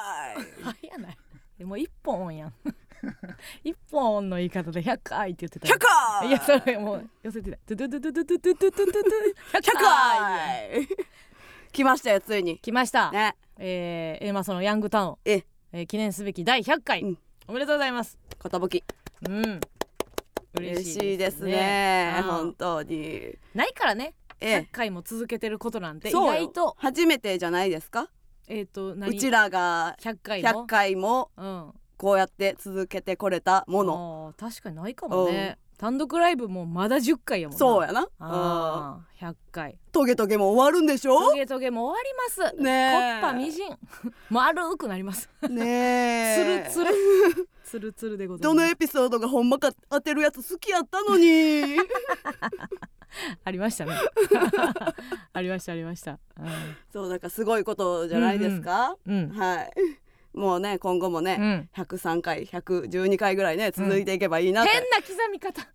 はい やない。でも一本やん。一本の言い方で100回って言ってた。100回！いやそれもう寄せてた。ドゥドゥドゥドゥドゥドゥドゥドゥドゥドゥ100 100回！来ましたよついに。来ました、ね。えー、えーまあそのヤングタウン。え。えー記念すべき第100回、うん。おめでとうございます。寿うん。嬉しいですね。うん。本当に。ないからね。え100回も続けてることなんて意外と。初めてじゃないですか？えっ、とう何ちらが100回も？100回もうん。こうやって続けてこれたもの。確かにないかもね。単独ライブもまだ10回やもんな。そうやな。うん。あー100回。トゲトゲも終わるんでしょ？トゲトゲも終わります。ねえ。コッパみじん。丸くなります。ねえ。つるつるつるつるでございます。どのエピソードがほんまか当てるやつ好きやったのに ありましたね。ありましたありました。そうだからすごいことじゃないですか、うんうん。はい。もうね今後もね、うん。103回112回ぐらいね続いていけばいいなって、変な刻み方。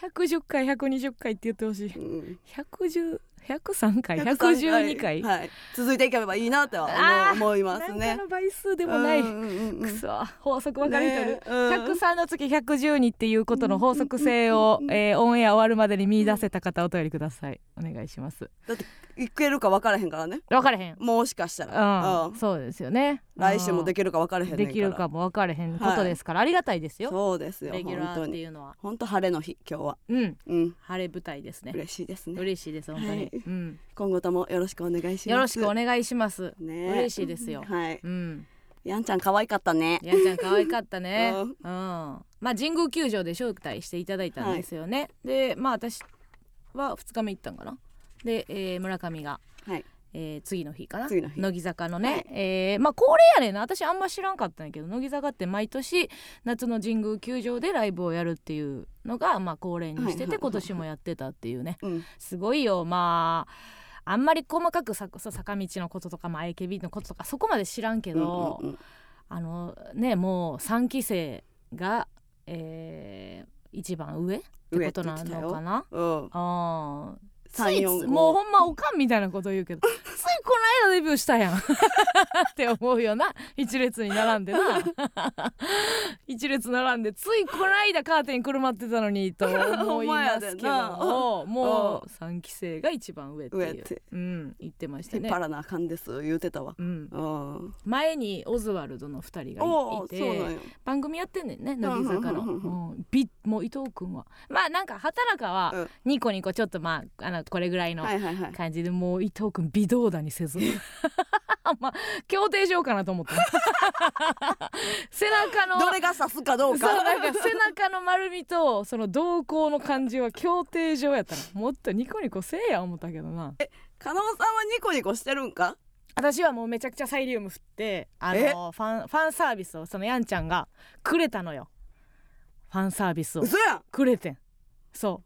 110回120回って言ってほしい。うん。110 103回103 112回。はい、続いていけばいいなとは思いますね。かの倍数でもない、うんうんくそ法則分かれてる、ねうん。103の月112っていうことの法則性を、えーオンエア終わるまでに見出せた方お便りください。お願いします。だっていけるか分からへんからね。分かれへん。もしかしたら、うん、うん。そうですよね。来週もでききるか分からへんできるかも分かれへんことですから、ありがたいですよ。そうですよレギュラーっていうのは。本当晴れの日今日は。うん。うん。晴れ舞台ですね。嬉しいですね。嬉しいです本当に、はいうん、今後ともよろしくお願いします。よろしくお願いします、ね。嬉しいですよ。はい。うん。やんちゃん可愛かったね。やんちゃん可愛かったね。う うん。ん、まあ神宮球場で招待していただいたんですよね、でまあ私は2日目行ったんかな。で、えー村上が。はいえー次の日かな？乃木坂のね、はい。えーまあ恒例やねんな。私あんま知らんかったんやけど乃木坂って毎年夏の神宮球場でライブをやるっていうのがまあ恒例にしてて、今年もやってたっていうね。うん。すごいよ。まああんまり細かくさ坂道のこととか、まあ、AKB のこととかそこまで知らんけど、うんうんうん。あのねもう3期生が、えー一番上ってことなのかな？うん。あーつい三四五もうほんまおかんみたいなこと言うけど ついこの間デビューしたやん。って思うよな。一列に並んでな。一列並んでついこの間カーテンくるまってたのにと思いますけども。もう3期生が一番上っていう。上って。うん、言ってましたね。引っ張、らなあかんです言うてたわ。うん、うん。前にオズワルドの2人がおいいて番組やってんねんね乃木坂の、もう伊藤君は。まあなんか畑中はうん。ニコニコちょっとまああのこれぐらいの感じでもう伊藤君微動だにせず。まあ協定しようかなと思った 背中のどれが刺すかどうか。背中の丸みとその瞳孔の感じは協定上やったらもっとニコニコせえや思ったけどな。加納さんはニコニコしてるんか？私はもうめちゃくちゃサイリウム振ってあえ？のファンファンサービスをそのヤンちゃんがくれたのよ。ファンサービスを。くれてん。そ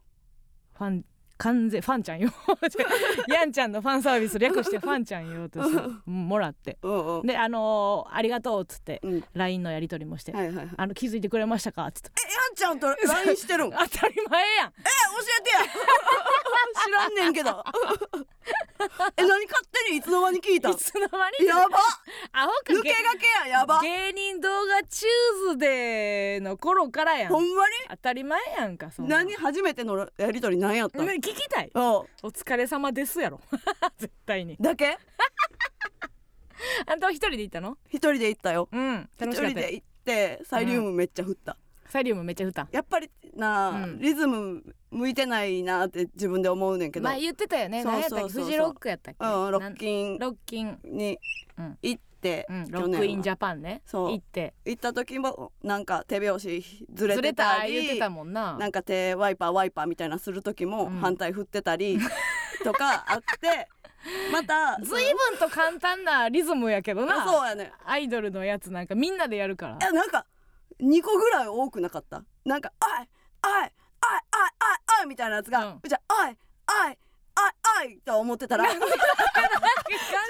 う。ファン完全ファンちゃんよ。ヤンちゃんのファンサービス略してファンちゃんよとしてうん。もらって。であのーありがとう」っつってうん。LINE のやり取りもして。はいはいはい「あの気づいてくれましたか?」っつって。えやんちゃんと LINE してるん？え 教当たり前やん。えてや。知らんねんけど。え何勝手に？いつの間に聞いた？んいつの間に？やば。アホか。抜けがけや。やば。芸人動画チューズデーの頃からやん。ほんまに？当たり前やんかそん何？初めてのやりとり何やった？聞きたい。お疲れ様ですやろ。絶対に。だけ？あんたは一人で行ったの？一人で行ったよ。うん一人で行ってサイリウムめっちゃ振った、サイリウムめっちゃ振った。やっぱりなあ、うん。リズム向いてないなって自分で思うねんけど、まあ言ってたよね。そうそうそうそう。け？フジロックやったっけ？うん、ロッキンロッキン。にうん。行って、うんロックインジャパンね。そう。行って。行った時もなんか手拍子ずれずれてたりた言ってたもんな。なんか手ワイパーワイパーみたいなする時もうん。反対振ってたり とかあってまた随分と簡単なリズムやけどあな。そうやね。アイドルのやつなんかみんなでやるから。えなんか2個ぐらい多くなかった？なんか「あいあいあいあいあいあい」みたいなやつが、うん。じゃあ「あいあいあいあい」と思ってたら。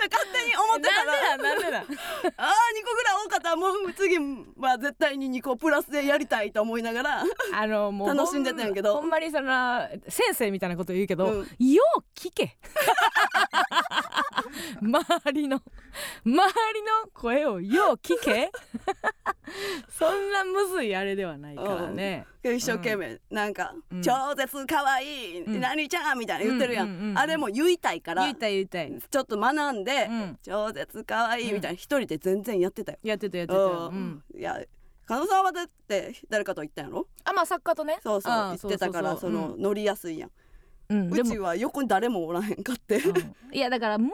勝手に思ってたら。なんでだなんでだああ2個ぐらい多かったらもう次は絶対に2個プラスでやりたいと思いながらあのもう楽しんでたんやけどほんまにその先生みたいなこと言うけど、うんよう聞け周りの周りの声をよう聞け。そんなむずいあれではないからね、一生懸命なんかうん「超絶かわいい、うん。何ちゃん」みたいな言ってるやん,、うんうんうんうん。あれも言いたいから言いたい言いたい。ちょっと学んでうん「超絶かわいい」みたいな。一人で全然やってたよ。やってたやってた、ううん。ん、いや加納さんはだって誰かと言ったんやろ？あまあ作家とね。そうそうあ言ってたからその乗りやすいやん、うん、うちは横に誰もおらへんかって、うん。いやだから難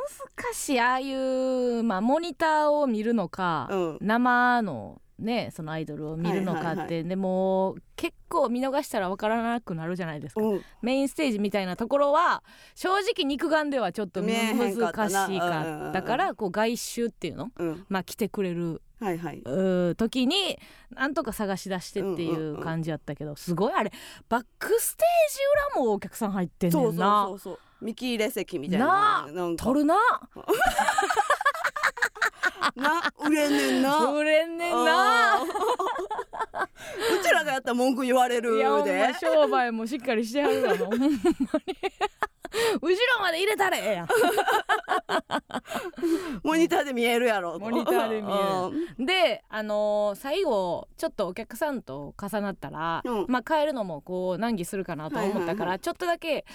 しいああいう、まあ、モニターを見るのか、うん。生のねそのアイドルを見るのかって、はいはいはでも結構見逃したら分からなくなるじゃないですか、うん、メインステージみたいなところは正直肉眼ではちょっと難かったなしかったからこう外周っていうの？うん、まあ来てくれるはいはい。うー時になんとか探し出してっていんう感じやったけどすごいあれバックステージ裏もお客さん入ってんねそうんそうなそうそう。見切れ席みたいななあなんか。撮るな。な売れんねんな。売れんねんな。うちらがやったら文句言われるいや商売もしっかりしてはるわほんまに後ろまで入れたれ。や モニターで見えるやろと。モニターで見える。うん。であのー最後ちょっとお客さんと重なったら、うん。まあ帰るのもこう難儀するかなと思ったから、ちょっとだけ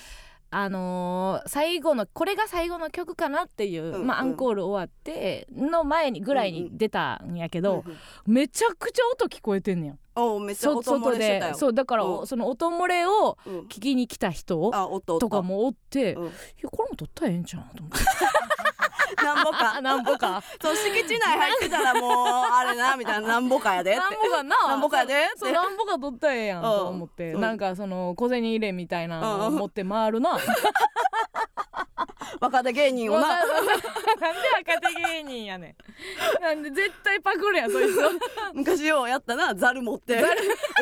あのー最後のこれが最後の曲かなっていう、うんまあ、アうんンコール終わっての前にぐらいに出たんやけど、うんうん。めちゃくちゃ音聞こえてんねんおうめっちゃそ音漏れしてたよ。で。そうだから、うん。その音漏れをうん。聞きに来た人あ音音とかもおって、うん。いやこれも撮ったらええんちゃうと思って。なんぼか。なんぼか。そう敷地内入ってたらもうあれなみたいな。なんぼかやでって。なんぼかな。なんぼかやでって。そうなんぼか取ったらええやんと思って、うん。なんかその小銭入れみたいなのを持って回るな、若手芸人をな。なんで若手芸人やねん。なんで絶対パクるやんそいつ。昔ようやったなザル持って。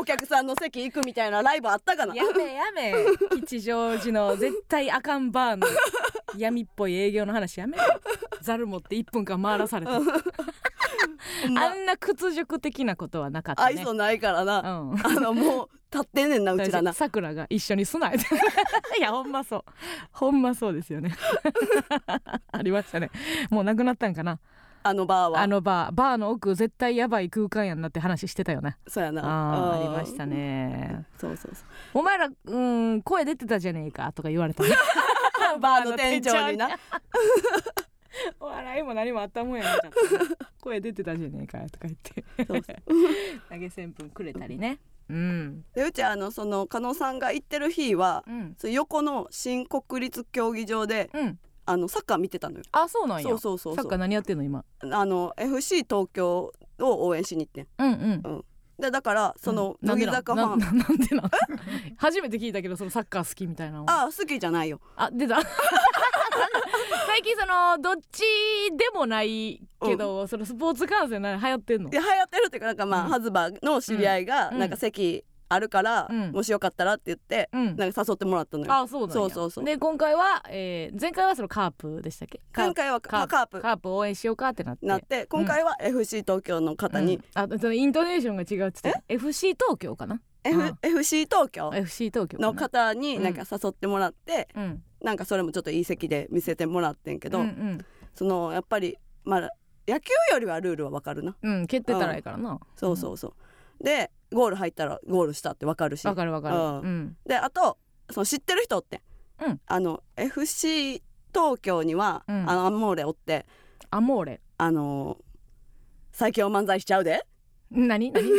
お客さんの席行くみたいなライブあったかな。やめやめ。吉祥寺の絶対あかんバーの闇っぽい営業の話やめろ。ザル持って1分間回らされて。ほんま。あんな屈辱的なことはなかったね。愛想ないからな、うん。あのもう立ってんねんなうちらな。さくらが一緒にすなよいやほんまそう。ほんまそうですよね。ありましたね。もうなくなったんかな。あのバーは。あのバー。バーの奥絶対やばい空間やんなって話してたよね。そうやな。あーあうん。りましたね。そうそうそう。お前らうん声出てたじゃねえかとか言われたね。バーの店長にな。お笑いも何もあったもんやなちゃった 声出てたじゃねえかとか言って。投げ銭分くれたりね。うんでうちあのその加納さんが行ってる日はうん。そう横の新国立競技場でうん。あのサッカー見てたのよ。あそうなんや。そうそうそうサッカー何やってんの今？あの FC 東京を応援しに行ってん。うんうん。でだからそのうん。乃木坂ファン、なんでなんななんでなん？初めて聞いたけどそのサッカー好きみたいなの。あ好きじゃないよ。あ出た 最近そのどっちでもないけど、そのスポーツ観戦な流行ってんの？で流行ってるっていうかなんかまあ、うん。ハズバーの知り合いがうん。なんか席あるから、うん。もしよかったらって言って、うん。なんか誘ってもらったのよ。あそうなんや。そうそうそう。で今回は、えー前回はそのカープでしたっけ？今回はカカープ。カープ応援しようかってなって。なって今回は FC 東京の方に、うん。あそのイントネーションが違うって言って。た FC 東京かな？F うん。FC 東京？FC 東京の方になんか誘ってもらって、うんなんかそれもちょっといい席で見せてもらってんけど、うんうん。そのやっぱりまあ野球よりはルールはわかるな。うん蹴ってたらいいからな。そうそうそう、でゴール入ったらゴールしたってわかるし。わかるわかる。ううん。んであとその知ってる人って、うん。あの FC 東京には、うん。あのアンモーレおって。アモーレ。あの最強漫才しちゃうで。何何？何？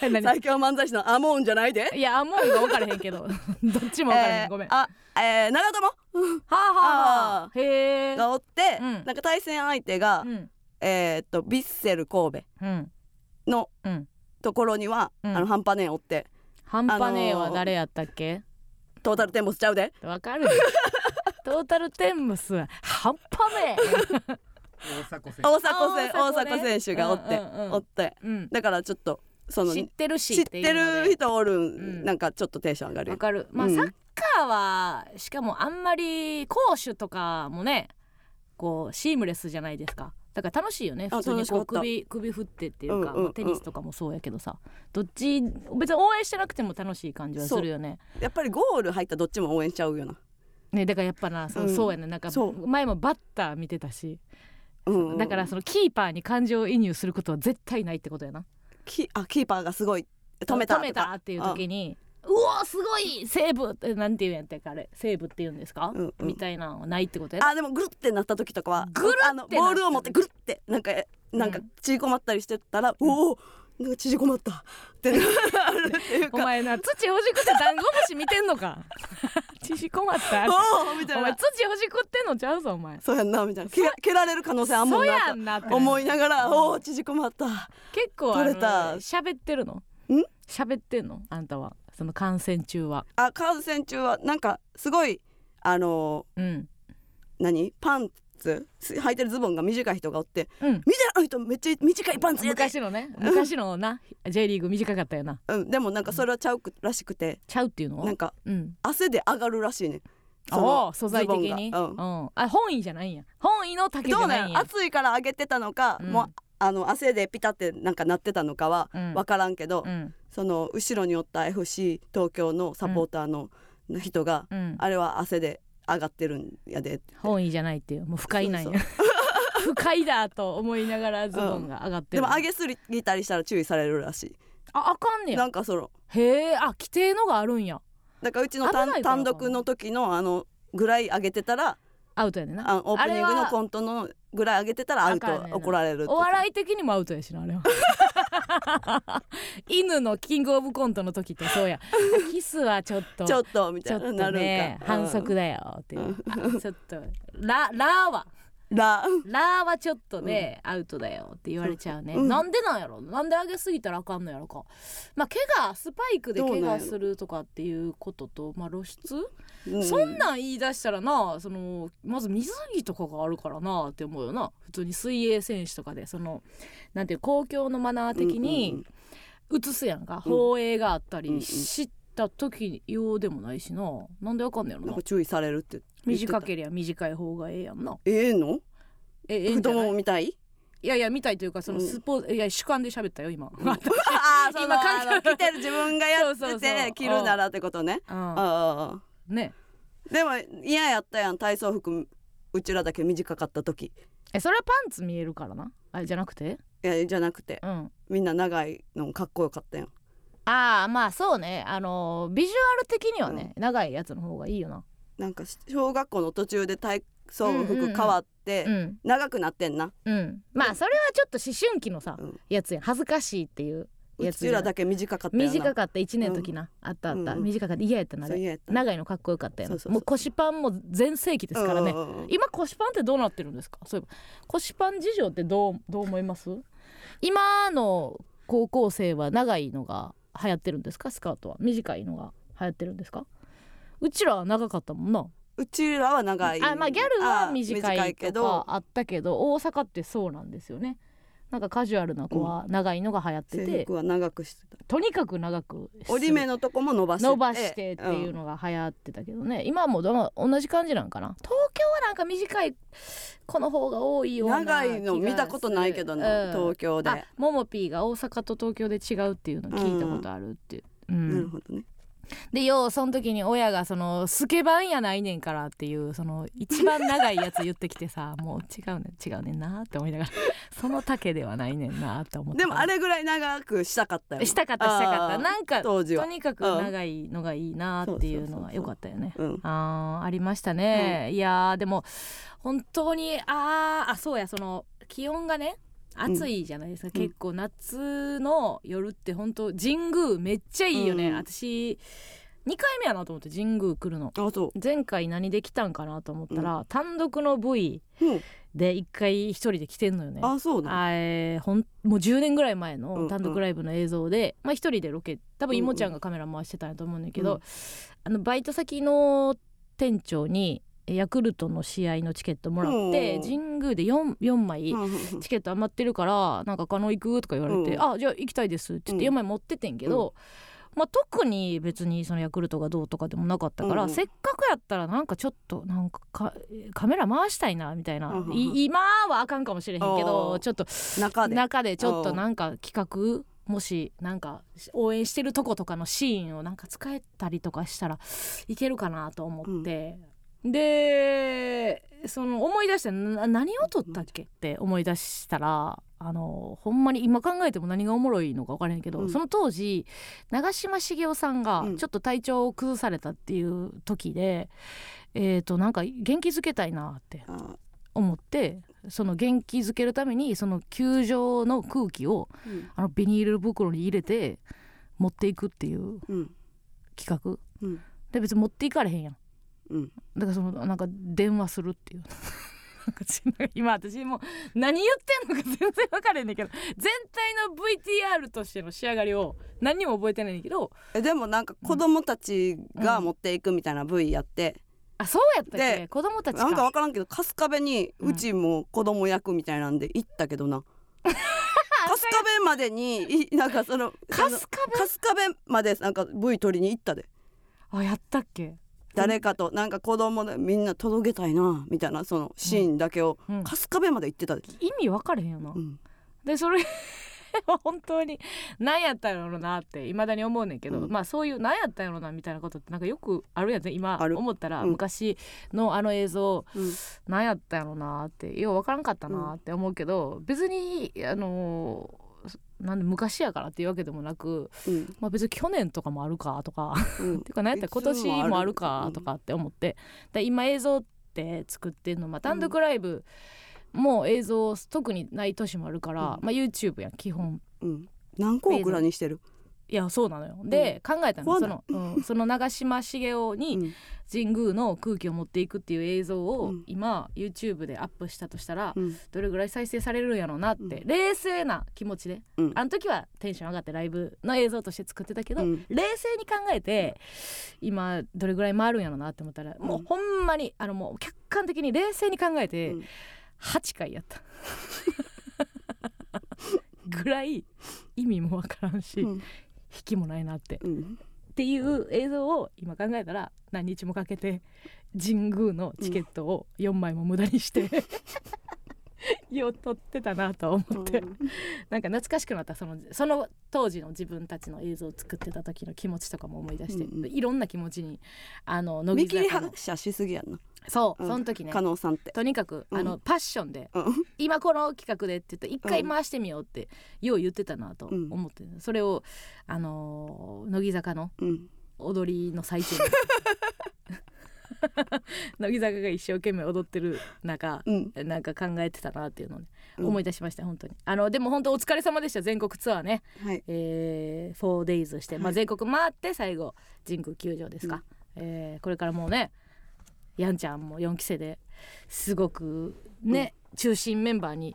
最強漫才師のアモーンじゃないで。いやアモーンが分からへんけど。どっちも分からへん、えーごめん。はあえー、長友？あはあはあ。へえ。がおって、うん。なんか対戦相手が、うん。えーっとヴィッセル神戸うん。のうん。ところには、うん。あの半端ねえおって。半端ねえは誰やったっけ？トータルテンボスちゃうで。わかる トータルテンボスは半端ね大迫選大迫選あ大迫選手がおって、うんうんうんおって。えうん。だからちょっとその知ってるし知ってる人おるん、ん。なんかちょっとテンション上がるよわかる。まあ、うん。サッカーはしかもあんまり攻守とかもねこうシームレスじゃないですか。だから楽しいよねあ普通にこう首首振ってっていうか、うんうんうん。まあテニスとかもそうやけどさ。どっち別に応援してなくても楽しい感じはするよね。やっぱりゴール入ったらどっちも応援しちゃうよな、ねだからやっぱなそう,、うん。そうやねなんか前もバッター見てたし、うんうん。だからそのキーパーに感情移入することは絶対ないってことやなキあキーパーがすごい止めた止めたっていう時にうおすごいセーブってなんて言うんやったっけあれ？セーブって言うんですか、うんうん。みたいなのはないってことや？なあでもぐるってなった時とかはぐるってあのボールを持ってぐるってなんかなんかうん。縮こまったりしてたら、おおなん。か縮こまった。って。な るっていうおか前な土ほじくってダンゴムシ見てんのか？縮こまった？おおみたいな。お前土ほじくってんのちゃうぞお前。そうやんなみたいな。蹴ら蹴られる可能性あんもんな。と思いながらおお縮こまった。結構取れた。喋ってるの？ん？喋ってんの？あんたは。その観戦中は。あ観戦中はなんかすごいあのうん。何？パンツ履いてるズボンが短い人がおってうん。見てあの人めっちゃ短いパンツやで、昔のね昔のな J リーグ短かったよな。うん、でもなんかそれはちゃうくらしくて。ちゃうっていうのなんかうん。汗で上がるらしいねそおのお素材的に。ズボンが。うん。うん。あ本意じゃないんや。本意の丈じどうなゃないんや。ん暑いから上げてたのか、うん。もうあの汗でピタってなんかなってたのかはうん。分からんけど、うん。その後ろにおった FC 東京のサポーターの人が、うん。あれは汗で上がってるんやで本意じゃないっていうもう不快なんや。そう 不快だと思いながらズボンが上がってる。でも上げすぎたりしたら注意されるらしああかんねいや。なんかその。へえあ規定のがあるんや。だからうちの単独の時のあのぐらい上げてたらアウトやねんな。あオープニングのコントのぐらい上げてたらアウト怒られるお笑い的にもアウトやしなあれは。犬のキングオブコントの時ってそうや。キスはちょっとちょっとみたいななるんねか、反則だよっていう。あちょっとララはララはちょっとね、アウトだよって言われちゃうね、うん。なんでなんやろ？なんで上げすぎたらあかんのやろか。まあ怪我スパイクで怪我するとかっていうこととまあ露出、うそんなん言い出したらなそのまず水着とかがあるからなって思うよな。普通に水泳選手とかでそのなんていう公共のマナー的うんうんに映すやんか、うん。放映があったうんうん。りした時用でもないしな。なんでわかんねやろな。注意されるって短ければ短い方がええやんな。ええの？えええんじみたい？いやいや見たいというかそのうん。スポーツ、いや主観で喋ったよ今、うんああ今今関係着てる自分がやってて着るならってことね。ああね。でも嫌やったやん体操服うちらだけ短かった時。えそれはパンツ見えるからな。あれじゃなくて？いやじゃなくて。うん。みんな長いのかっこよかったやん。ああまあそうね。あのビジュアル的にはね、長いやつの方がいいよな。なんか小学校の途中で体操うんうんうん。服変わってうん。長くなってんな。うん。まあそれはちょっと思春期のさ、うん。やつやん。恥ずかしいっていうやうつじゃない？ちらだけ短かった短かった。1年の時な、あったあった、短かった。嫌やったな長いのかっこよかったよそうそうそうもう腰パンも全盛期ですからね、今腰パンってどうなってるんですか？そういえば。腰パン事情ってどうどう思います？今の高校生は長いのが流行ってるんですか？スカートは。短いのが流行ってるんですか？うちらは長かったもんな。うちらは長い。あまあギャルはあ短いけとかど。あったけど大阪ってそうなんですよねなんかカジュアルな子は長いのが流行ってて、制服は長くしてた。とにかく長く折り目のとこも伸ばして伸ばしてっていうのが流行ってたけどね、今はもうど同じ感じなんかな。東京はなんか短い子の方が多いような長いの見たことないけどな、うん。東京で、あももぴーが大阪と東京で違うっていうの聞いたことあるって、うん。なるほどねでようその時に親がそのスケバンやないねんからっていうその一番長いやつ言ってきてさ もう違うねん違うねんなって思いながら その丈ではないねんなって思ってでもあれぐらい長くしたかったよ。したかったしたかった。なんか当時は。とにかく長いのがいいなっていうのはよかったよね。うん。あーありましたね、いやーでも本当にあーあそうやその気温がね暑いじゃないですか、うん。結構夏の夜って本当神宮めっちゃいいよね、うん。私2回目やなと思って神宮来るの。あそ前回何で来たんかなと思ったら、単独のうん、で1回一人で来てんのよね。あそうなあえーほんもう10年ぐらい前うんの単独ライブの映像で、まあ一人でロケ多分うんうん。いもちゃんがカメラ回してたんやと思うんだけど、うん。あのバイト先の店長にヤクルトの試合のチケットもらってうん。神宮で 4, 4枚チケット余ってるからなんか「加納行く?」とか言われて「うん。あじゃあ行きたいです」って言ってうん。4枚持っててんけど、まあ、特に別にそのヤクルトがどうとかでもなかったから、せっかくやったらなんかちょっとなんかかカメラ回したいなみたいな、今はあかんかもしれへんけどちょっと中で。中でちょっとなんか企画もしなんか応援してるとことかのシーンをなんか使えたりとかしたらいけるかなと思って、でその思い出してな何を撮ったっけって思い出したらあのほんまに今考えても何がおもろいのか分からへんけど、うん。その当時長嶋茂雄さんがうん。ちょっと体調を崩されたっていう時で、えー、となんか元気づけたいなってあ。思ってその元気づけるためにその球場の空気をうん。あのビニール袋に入れて持っていくっていううん。企画。うん。で別に持っていかれへんやんうん。だからそのなんか電話するっていう。今私もう何言ってんのか全然分からへんねんけど。全体の VTR としての仕上がりを何にも覚えてないねんけど。えでもなんか子供たちが持っていくみたいな V やって、あそうやったっけ？で子供たちか。なんか分からんけど春日部にうん。うちも子供役みたいなんで行ったけどな、春日部までにいなんかその春日春日部までなんか V 取りに行ったで。部あやったっけ？誰かとなんか子供でみんな届けたいなみたいなそのシーンだけをうん。春日部まで行ってたで、意味分かれへんよな、うん。でそれは 本当に何やったんやろなっていまだに思うねんけど、うん。まあそういう何やったんやろなみたいなことってなんかよくあるやんね今思ったら、うん。昔のあの映像うん。何やったんやろなってよう分からんかったなって思うけど、別にあのーなんで昔やからっていうわけでもなく、うん。まあ、別に去年とかもあるかとかうん。っていうか何やったら今年もあるかとかって思ってで今映像って作ってんの、まあ、単独ライブも映像特にない年もあるから、うん。まあ、YouTube やん基本。うん。何個オクラにしてる、いやそうなのよ。で、考えたのその,、うん、その長嶋茂雄うにん。神宮の空気を持っていくっていう映像をうん。今 YouTube でアップしたとしたら、うん。どれぐらい再生されるんやろうなって、う冷静な気持ちで。うん。あの時はテンション上がってライブの映像として作ってたけど、うん。冷静に考えて今どれぐらい回るんやろうなって思ったら、もうほんまにあのもう客観的に冷静に考えてうん。8回やった。ぐらい意味もわからんし、うん引きもないなって。うん。っていう映像を今考えたら何日もかけて神宮のチケットを4枚も無駄にして、よう取ってたなと思って、なんか懐かしくなったそのその当時の自分たちの映像を作ってた時の気持ちとかも思い出して、うんうん。いろんな気持ちにあの乃見切り木坂の。発車しすぎやんな。そう、うん。その時ね加納さんって。とにかく、うん。あのパッションでうん。今この企画でって言ったら一回回してみようってよう言ってたなとうん。思って、それをあのー乃木坂のうん。踊りの最中に 乃木坂が一生懸命踊ってる中うん。なんか考えてたなっていうのをね、うん。思い出しました本当に。あのでも本当お疲れ様でした全国ツアーね、はい。えー、4days して、まあ、はい。全国回って最後神宮球場ですか、えーこれからもうねやんちゃんも4期生ですごくね、中心メンバーに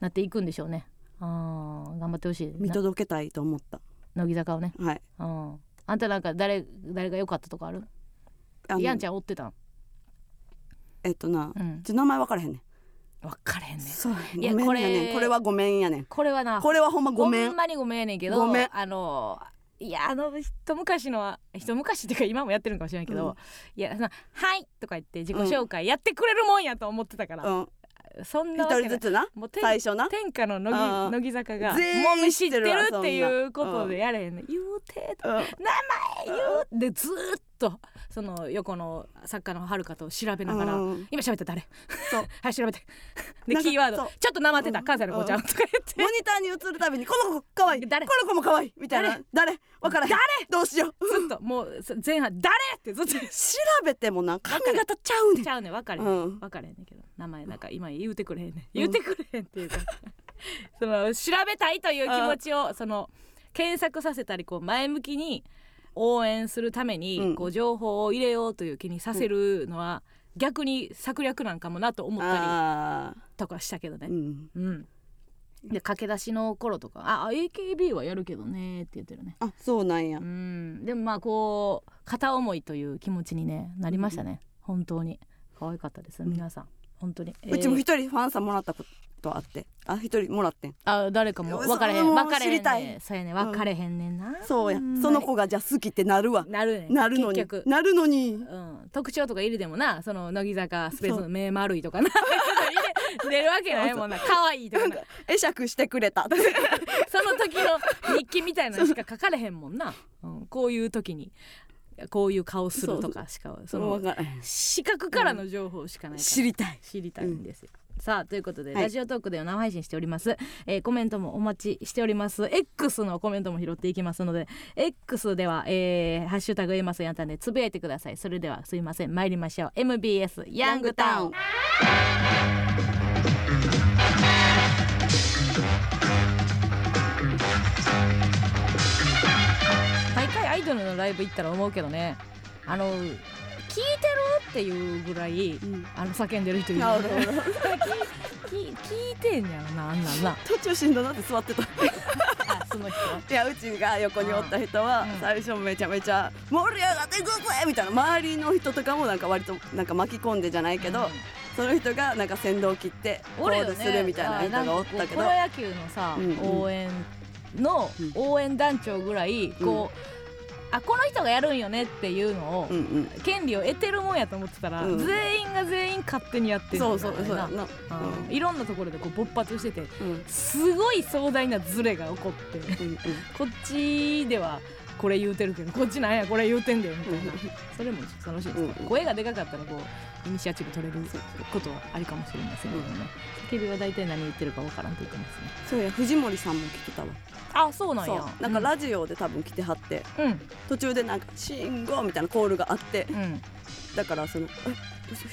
なっていくんでしょうね。あー頑張ってほしい。見な届けたいと思った。乃木坂をね、はい。うん、あんたなんか誰誰が良かったとかある？やんちゃん追ってたん？えっとなうん。ちょ名前分からへんねん。分かれへんねん。そういやねこれんこれはごめんやねん。これはなこれはほんまごめん。ほんまにごめんやねんけどごめん。あのいやあの一昔のは一昔っていうか今もやってるんかもしれないけど、うん。いやそのはい」とか言って自己紹介やってくれるもんやと思ってたから、うん。そんな一人ずつな？もう天最初な？天下の乃木乃木坂がもみ知ってる知っていうことでやれへんねん。言うてとうん。名前言うでずーっとその横の作家のはるかと調べながら、うん。今喋った誰？そう。はい調べて。でキーワード。ちょっとなまってた関西の子ちゃんとか言ってモニターに映るたびにこの子可愛い。誰？この子も可愛い。みたいな。誰？分からへん。誰？どうしよう。ずっともうそ前半誰？ってずっと。調べてもな髪型ちゃうねん。ちゃうねん。分かれへん、うん。分かれへんねんけど。名前なんか今言うてくれへんねん。言うてくれへんっていうか、その調べたいという気持ちをその検索させたりこう前向きに応援するために、うん。こう情報を入れようという気にさせるのは、逆に策略なんかもなと思ったりあとかしたけどね。ーうん。うん。で駆け出しの頃とか「あ AKB はやるけどね」って言ってるね。あそうなんや。うん。でもまあこう片思いという気持ちにねなりましたね、本当に。可愛かったです皆さん。本当に、うちもえー一人ファンさんもらったことあって。あ一人もらってん。あ誰かも分かれへん。分かれへんねそうやね。分かれへんねんな、そうや。ん。その子がじゃあ好きってなるわ。なるねなるのに。なるのに。うん、特徴とか入れてもな。その乃木坂スペースの目丸いとかな。出るわけないもんな。可愛いとかな。会釈してくれた。その時の日記みたいなのしか書かれへんもんな、うん、こういう時に。こういう顔するとかしかその視覚からの情報しかないから、知りたい。知りたいんですよ、さあということで、はい。ラジオトークでは生配信しております、えーコメントもお待ちしております。X のコメントも拾っていきますので X では、えーハッシュタグエマスヤンタンでつぶやいてください。それではすいません。参りましょう。MBS ヤングタウン毎回アイドルのライブ行ったら思うけどね。あの聞いてるっていうぐらいうん。あの叫んでる人いる。なるほど。聞聞いてんやろなあんなんな。途中しんどなって座ってた。あその人いやうちが横におった人はうん。最初めちゃめちゃ盛り上がっていくぜみたいな周りの人とかもなんか割となんか巻き込んでじゃないけど、その人がなんか先導切ってコールするみたいな人がおったけど、あなんかこうプロ野球のさ、うん。うん応援のうん。応援団長ぐらいこう、あこの人がやるんよねっていうのを、うんうん。権利を得てるもんやと思ってたら、うん。全員が全員勝手にやってるそうそうそうな。うん。いろんなところでこう勃発しててうん。うんすごい壮大なズレが起こってうん。こっちではこれ言うてるけどこっちなんやこれ言うてんだよみたいな。それも楽しいです、うん。声がでかかったらこうイニシアチブ取れることはありかもしれませんけどね、叫びは大体何言ってるかわからんって言ってますねそうや藤森さんも来てたわ。あそうなんそやう。なんかラジオで多分来てはってうん。途中でなんか「信号」みたいなコールがあってうん、うん、だからその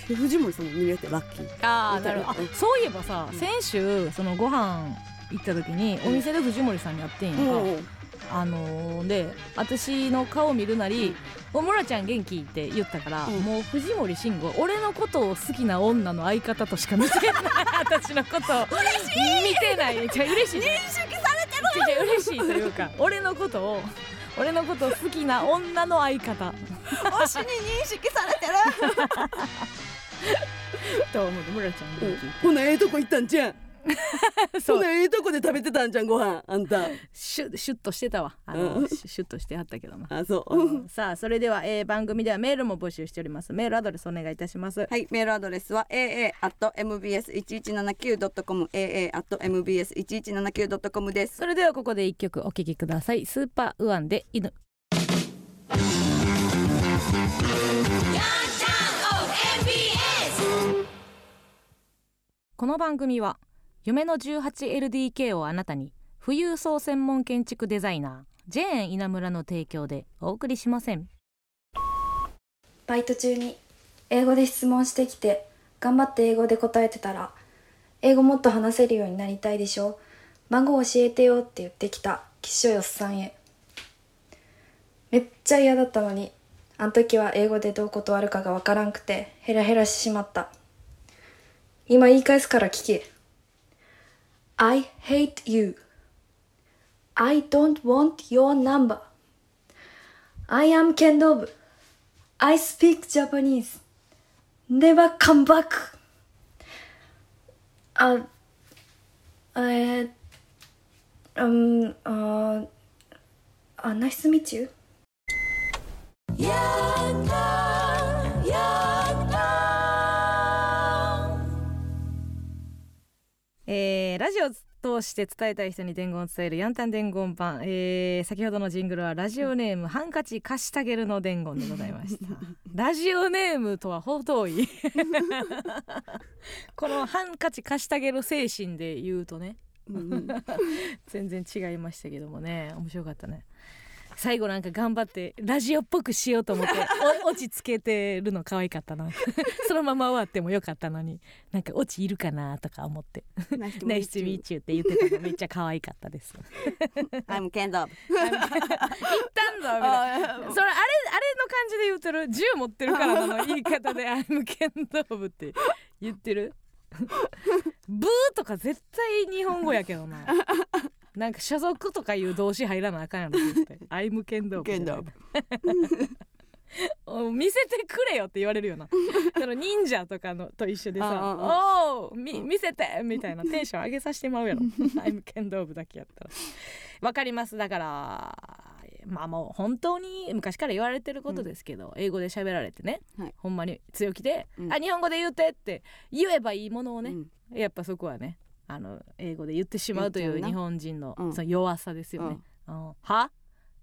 え藤森さんも見れてラッキー。ああなるほど。そういえばさうん。先週そのご飯行った時にお店で藤森さんに会ってんやんか、うんあのーで私の顔見るなり「おもらちゃん元気?」って言ったから、うん。もう藤森慎吾俺のことを好きな女の相方としか見てない。私のことを見てない。じゃ嬉しい。認識されてる嬉しいというか俺のことを俺のことを好きな女の相方。推しに認識されてる。と思って「むらちゃん元気?」ほなええとこ行ったんじゃん そう。ほなええとこで食べてたんじゃんご飯あんた。シュシュッとしてたわ。あの、うん。シュシュッとしてはったけどなあ。そう、うん。さあそれでは、えー番組ではメールも募集しております。メールアドレスお願いいたします。はい、メールアドレスは aa.mbs1179.com aa.mbs1179.com です。それではここで一曲お聴きください。スーパーウアンで犬。この番組は夢の 18LDK をあなたに。富裕層専門建築デザイナージェーン稲村の提供でお送りしません。バイト中に英語で質問してきて頑張って英語で答えてたら英語もっと話せるようになりたいでしょ？番号教えてよって言ってきたきっしょよっさんへ。めっちゃ嫌だったのにあの時は英語でどう断るかがわからんくてヘラヘラしてしまった。今言い返すから聞け。I hate you. I don't want your number. I am Kendobu. I speak Japanese. Never come back. Uh, uh, um, uh, uh nice to meet you. Yeah. えーラジオを通して伝えたい人に伝言を伝えるヤンタン伝言版、えー先ほどのジングルはラジオネームハンカチ貸してあげるの伝言でございました。ラジオネームとは程遠い。このハンカチ貸してあげる精神で言うとね。うん。全然違いましたけどもね。面白かったね最後なんか頑張ってラジオっぽくしようと思って お落ち着けてるの可愛かったな。そのまま終わってもよかったのになんか落ちいるかなとか思ってナイス「ナイスミーチュー」って言ってたのめっちゃ可愛かったです。I'm みたいなそれあれあれの感じで言ってる。銃持ってるからなの言い方で「I'm 剣道部」って言ってる。ブーとか絶対日本語やけどななんか所属とかいう動詞入らなあかんやろ絶対「I'm 剣道部」剣道部。お見せてくれよって言われるよな。その忍者とかのと一緒でさあ「おおみ見せて!」みたいなテンション上げさせてまうやろ。アイム剣道部だけやったら。わかります。だからまあもう本当に昔から言われてることですけど、英語で喋られてね、はい。ほんまに強気で、うん。あ日本語で言うてって言えばいいものをね、うん。やっぱそこはねあの英語で言ってしまうという日本人のうん。その弱さですよね。うん。は？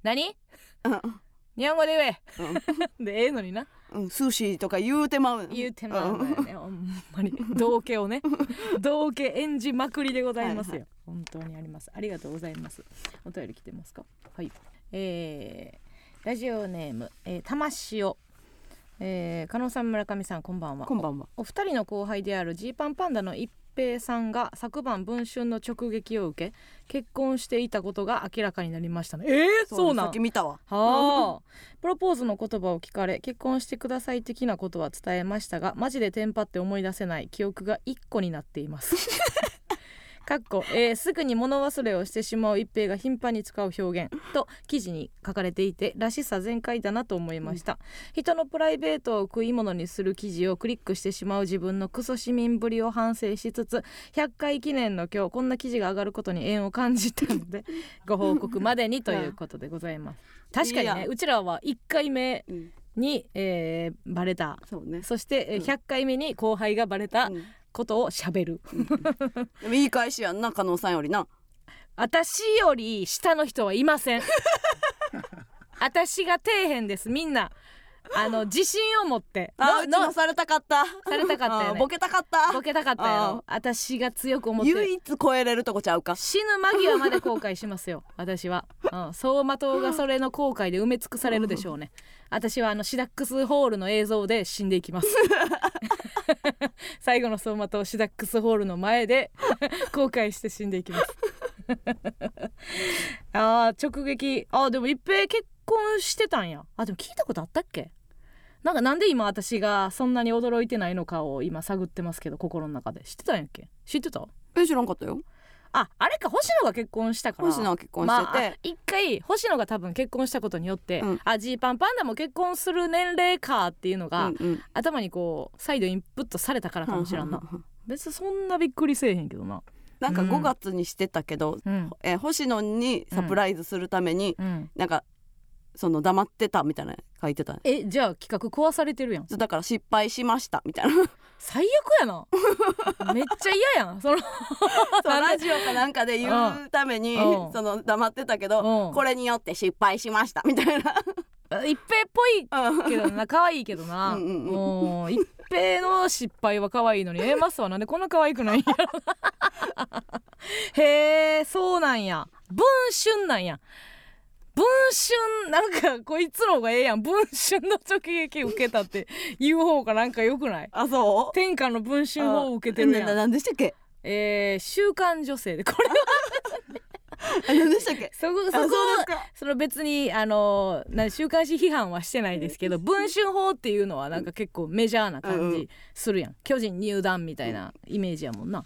何？うん。日本語で言え。でええのにな。うん、寿司とか言うてまう。言うてまうんだよね。ほんまに。道家をね。道家演じまくりでございますよ、本当にあります。ありがとうございます。お便り来てますか？はい。えー、ラジオネーム、えー、魂を。えー、加納さん村上さんこんばんは。こんばんは。お二人の後輩であるジーパンパンダの一平さんが昨晩文春の直撃を受け結婚していたことが明らかになりましたね。えー、そうなん。さっき見たわ。はあ。プロポーズの言葉を聞かれ結婚してください的なことは伝えましたがマジでテンパって思い出せない記憶が1個になっていますかっこ、えーすぐに物忘れをしてしまう一平が頻繁に使う表現と記事に書かれていてらしさ全開だなと思いました、人のプライベートを食い物にする記事をクリックしてしまう自分のクソ市民ぶりを反省しつつ100回記念の今日こんな記事が上がることに縁を感じたので ご報告までにということでございます。確かにねうちらは1回目うん。に、えーバレた。そうね。そして、えーうん。100回目に後輩がバレた。うんことをしゃべる、でも言い返しやんな加納さんよりな。私より下の人はいません。私が底辺ですみんなあの自信を持って。あうちもされたかった。されたかったよね。あボケたかった？ボケたかったやあろ私が強く思って。唯一超えれるとこちゃうか？死ぬ間際まで後悔しますよ。私は、うん、走馬灯がそれの後悔で埋め尽くされるでしょうね。私はあのシダックスホールの映像で死んでいきます。最後の走馬灯シダックスホールの前で後悔して死んでいきます。あー直撃。あーでも一平結婚してたんや。あでも聞いたことあったっけ？なんかなんで今私がそんなに驚いてないのかを今探ってますけど心の中で。知ってたんやっけ？知ってた？え知らんかったよ。ああれか星野が結婚したから。星野は結婚してて、まあ、一回星野が多分結婚したことによって、うん。あジーパンパンダも結婚する年齢かっていうのが、うんうん。頭にこう再度インプットされたからかもしれんな。別にそんなびっくりせえへんけどな。なんかうん。5月にしてたけど、うん。えー星野にサプライズするために、うん。なんかその黙ってたみたいな書いてた。えじゃあ企画壊されてるやん。だから失敗しましたみたいな。最悪やな。めっちゃ嫌やん。その ラジオかなんかで言うためにうん。その黙ってたけどうん。これによって失敗しましたみたいな。一平っぽいうん。けどな。可愛いけどな。うんもう一平の失敗は可愛いのに。えマスはなんでこんな可愛くないんやろな。へえそうなんや。文春なんや文春なんかこいつの方がええやん。文春の直撃受けたって言う方がなんかよくない？あそう？天下の文春を受けてるやん。なんでしたっけ？えー、週刊女性で。これは。あなんでしたっけ？そこそこあその別にあのな週刊誌批判はしてないですけど文春法っていうのはなんか結構メジャーな感じするやん、巨人入団みたいなイメージやもんな、うん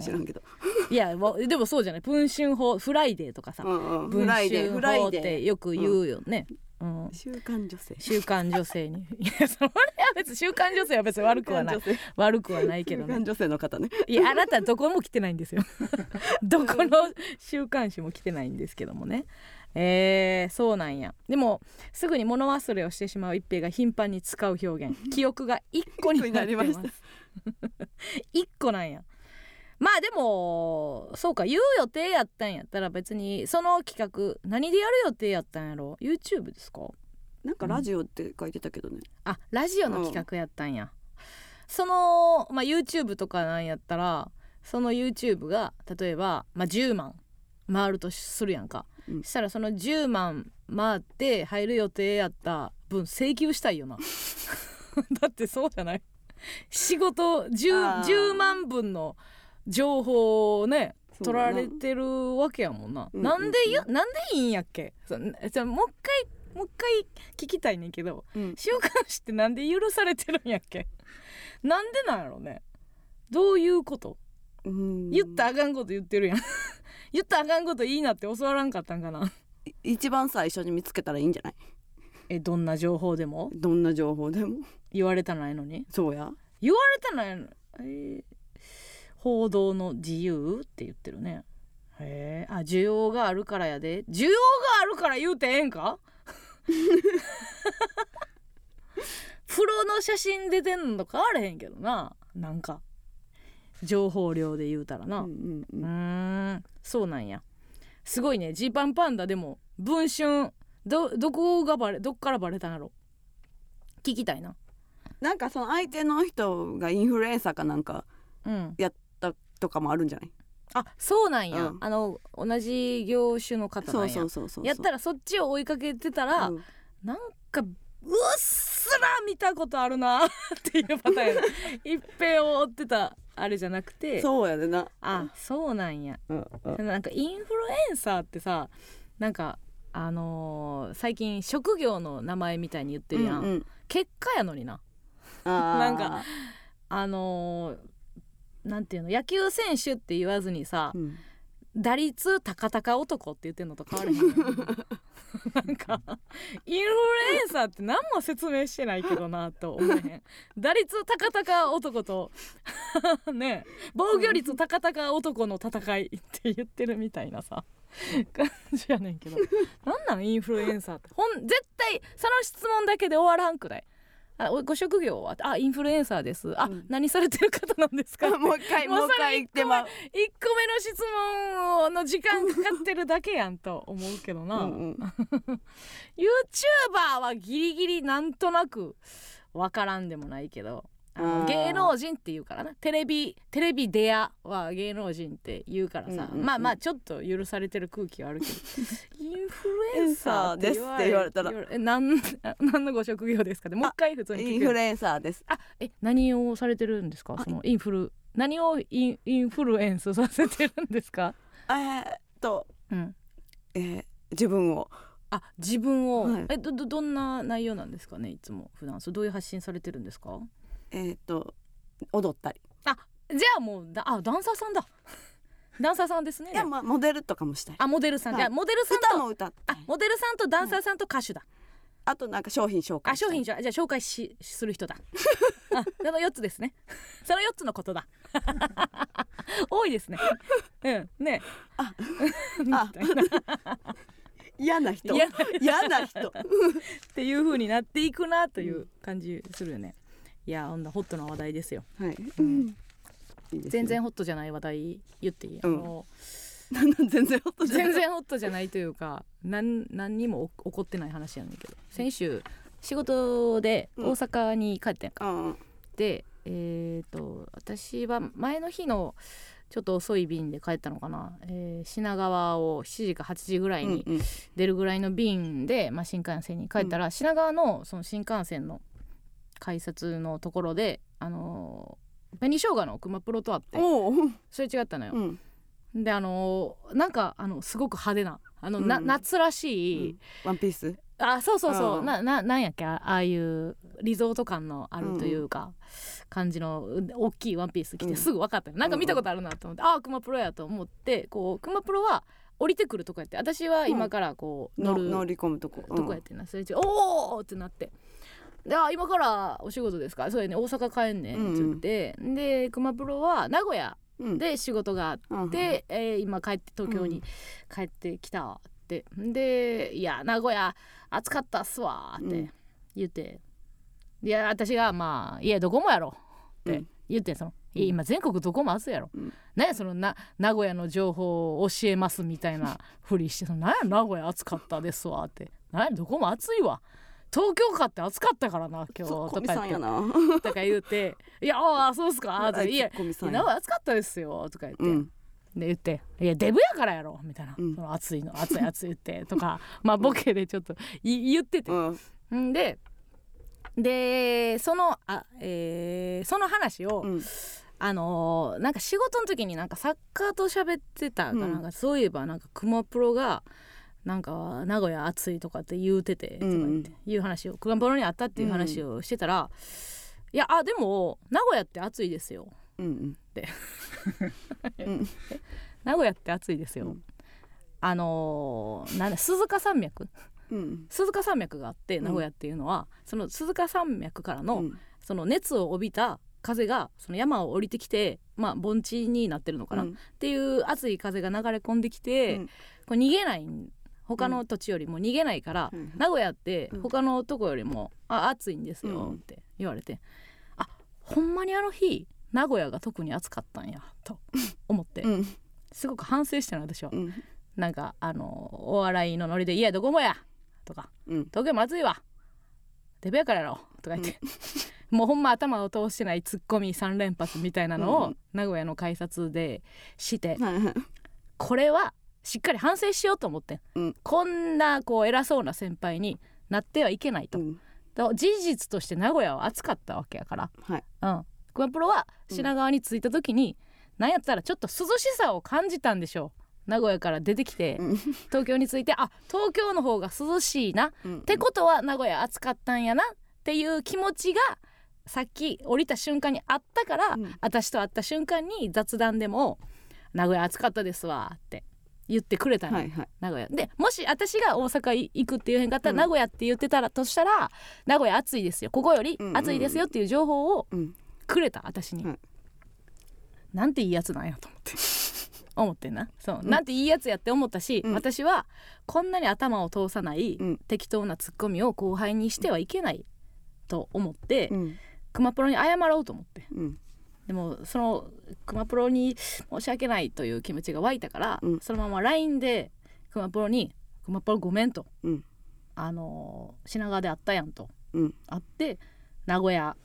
知らんけど。いやわでもそうじゃない。文春砲フライデーとかさ、うんうん。文春砲ってデよく言うよね、うん。ー週刊女性。週刊女性に。いやそれは別に週刊女性は別に悪くはない。悪くはないけどね。女性の方ね。いやあなたどこも来てないんですよ。どこの週刊誌も来てないんですけどもね。えー、そうなんや。でもすぐに物忘れをしてしまう一平が頻繁に使う表現。記憶が一個になってます。一個になり 一個なんやまあでもそうか言う予定やったんやったら別にその企画何でやる予定やったんやろ？YouTube ですか？なんかラジオって書いてたけどね。あラジオの企画やったんや、その、まあ、YouTube とかなんやったらその YouTube が例えば、まあ、10万回るとするやんか、うん。したらその10万回って入る予定やった分請求したいよな。だってそうじゃない？仕事 10, あー。10万分の情報をね取られてるわけやもんな、うんなんでよなんでいいんやっけ？そそもう一回もう一回聞きたいねんけどうん。週刊誌ってなんで許されてるんやっけ？なんでなんやろね？どういうこと？うん。言ったらあかんこと言ってるやん。言ったらあかんこといいなって教わらんかったんかな。い一番最初に見つけたらいいんじゃない？えどんな情報でも？どんな情報でも？言われたないのに？そうや。言われたないの？えー報道の自由って言ってるね。へえあ需要があるからやで。需要があるから言うてええんか？プロの写真出てんのと変われへんけどな。なんか。情報量で言うたらな、うんうんううん。そうなんや。すごいね。ジーパンパンダでも文春どどこがバレどっからバレたんやろ？聞きたいな。なんかその相手の人がインフルエンサーかなんかうん。やったとかもあるんじゃない？あそうなんや、うん。あの同じ業種の方なそうんやそうそうそう。やったらそっちを追いかけてたら、うん。なんかうっすら見たことあるな っていうパターンやな。一平を追ってたあれじゃなくてそうやでな。あそうなんや。うんうん。なんかインフルエンサーってさなんかあのー最近職業の名前みたいに言ってるやん、うんうん。結果やのにな。なんかあのーなんていうの野球選手って言わずにさ、うん。打率高々男って言ってんのと変わらへん なんかインフルエンサーって何も説明してないけどなと思えへん。打率高々男と ね防御率高々男の戦いって言ってるみたいなさ感じやねんけど。なんなんインフルエンサーって。ほん絶対その質問だけで終わらんくらい？あおご職業は？あインフルエンサーです。あ、うん。何されてる方なんですか？もう一回もう一回言ってまう1個目の質問の時間かかってるだけやんと思うけどな、うんうん。YouTuber はギリギリなんとなくわからんでもないけど芸能人って言うからな。テレビテレビデアは芸能人って言うからさ、うんうんうん。まあまあちょっと許されてる空気はあるけど。インフルエンサーですって言われたら。えなん 何のご職業ですかでもう一回普通に聞く。インフルエンサーです。あえ何をされてるんですか？そのインフル何をインインフルエンスさせてるんですか、えーっと、うん、えー自分を。あ自分を、はい。えどどどんな内容なんですかねいつも普段。そうどういう発信されてるんですか？えーっと踊ったり。あじゃあもうだあダンサーさんだ。ダンサーさんですね。いやまあモデルとかもしたりあモデルさん、はい。じゃあモデルさん歌とも歌ったり。あモデルさんとダンサーさんと歌手だ、あとなんか商品紹介あ商品じゃあ紹介しする人だ。あその4つですね。その4つのことだ。多いですね。うんね。あ嫌な人。嫌な嫌な人。っていう風になっていくなという感じするよね、いやほんなホットな話題ですよ。はい、全然ホットじゃない話題言っていい、うん。あの 全然ほっとじゃない。全然ホットじゃないというか何何にも起こってない話やねんけど。先週仕事で大阪に帰ってんか、うんでえー、と私は前の日のちょっと遅い便で帰ったのかな、えー品川を7時か8時ぐらいにうんうん。出るぐらいの便で、まあ、新幹線に帰ったら、品川のその新幹線の改札のところであのー紅生姜の熊プロとあってそれ違ったのよ。うん。であのーなんかあのすごく派手なあの、なうん。夏らしい、ワンピース？あそうそうそう。うん。なななんやっけ？あああいうリゾート感のあるというか、感じのう大きいワンピース着てうん。すぐ分かったよ、なんか見たことあるなと思って、ああ熊プロやと思ってこう熊プロは降りてくるとこやって私は今からこう乗る、の乗り込むとこ、とこやってんな、それでおおってなって。であ今からお仕事ですか？そうやね。大阪帰んねんって言って、で熊プロは名古屋うん、で仕事があってえー今帰って東京に帰ってきたって、で「いや名古屋暑かったっすわ」ってうん。言って、いや私が「まあいやどこもやろ」って言ってその「いや今全国どこも暑いやろ」うん。何やそのな名古屋の情報を教えますみたいなふりして「その何や名古屋暑かったですわ」って「何やどこも暑いわ」東京かって暑かったからな今日 とか言って。とか言うて「いやああそうっすか」とか「いや暑かったですよ」とか言って、うん。で言って「いやデブやからやろ」みたいな、うん。その暑いの暑い暑い言ってとか。まあボケでちょっとい言ってて、うん。んででそのあ、えーその話を、うん。あのーなんか仕事の時になんかサッカーと喋ってたかうん。なんか、そういえばなんか熊プロがなんか名古屋暑いとかって言うててとか言って、いう話を熊プロにあったっていう話をしてたら、いやあでも名古屋って暑いですよ。うんうん。名古屋って暑いですよ、うん。あのーなんだ鈴鹿山脈。うん。鈴鹿山脈があってうん。名古屋っていうのは、その鈴鹿山脈からの、うん。その熱を帯びた風がその山を降りてきてまあ盆地になってるのかな、っうん。ていう熱い風が流れ込んできて、うん。これ逃げない他の土地よりも逃げないから、うん。名古屋ってうん。他のとこよりも「あ暑いんですよ」うん。って言われて、あほんまにあの日名古屋が特に暑かったんやと 思って、うん。すごく反省してる私は、うん。なんかあのお笑いのノリで「いやどこもや!」とかうん「東京も暑いわ!」「デブやからやろ!」とか言って、もうほんま頭を通してないツッコミ3連発みたいなのをうん。名古屋の改札でして、これはしっかり反省しようと思って、うん。こんなこう偉そうな先輩になってはいけないと、うん。事実として名古屋は暑かったわけやから、はい。うん、クマプロは品川に着いた時に、なんやったらちょっと涼しさを感じたんでしょう。名古屋から出てきて、うん。東京に着いてあ東京の方が涼しいな、うん。ってことは名古屋暑かったんやな。っていう気持ちがさっき降りた瞬間にあったから、うん。私と会った瞬間に雑談でも「名古屋暑かったですわ」って言ってくれたの、はいはい。名古屋。でもし私が大阪い行くっていうへんかったら、うん。名古屋って言ってたらとしたら名古屋暑いですよ。ここよりうんうん。暑いですよっていう情報をうん。くれた私に、はい。なんていいやつなんやと思って。思ってんな。そう、うん。なんていいやつやって思ったし、うん。私はこんなに頭を通さないうん。適当なツッコミを後輩にしてはいけないと思って、うん。熊プロに謝ろうと思って。うんでもその熊プロに申し訳ないという気持ちが湧いたから、うん。そのまま LINE で熊プロに「熊プロごめん」とうん「あのー品川で会ったやん」とうん。会って名古屋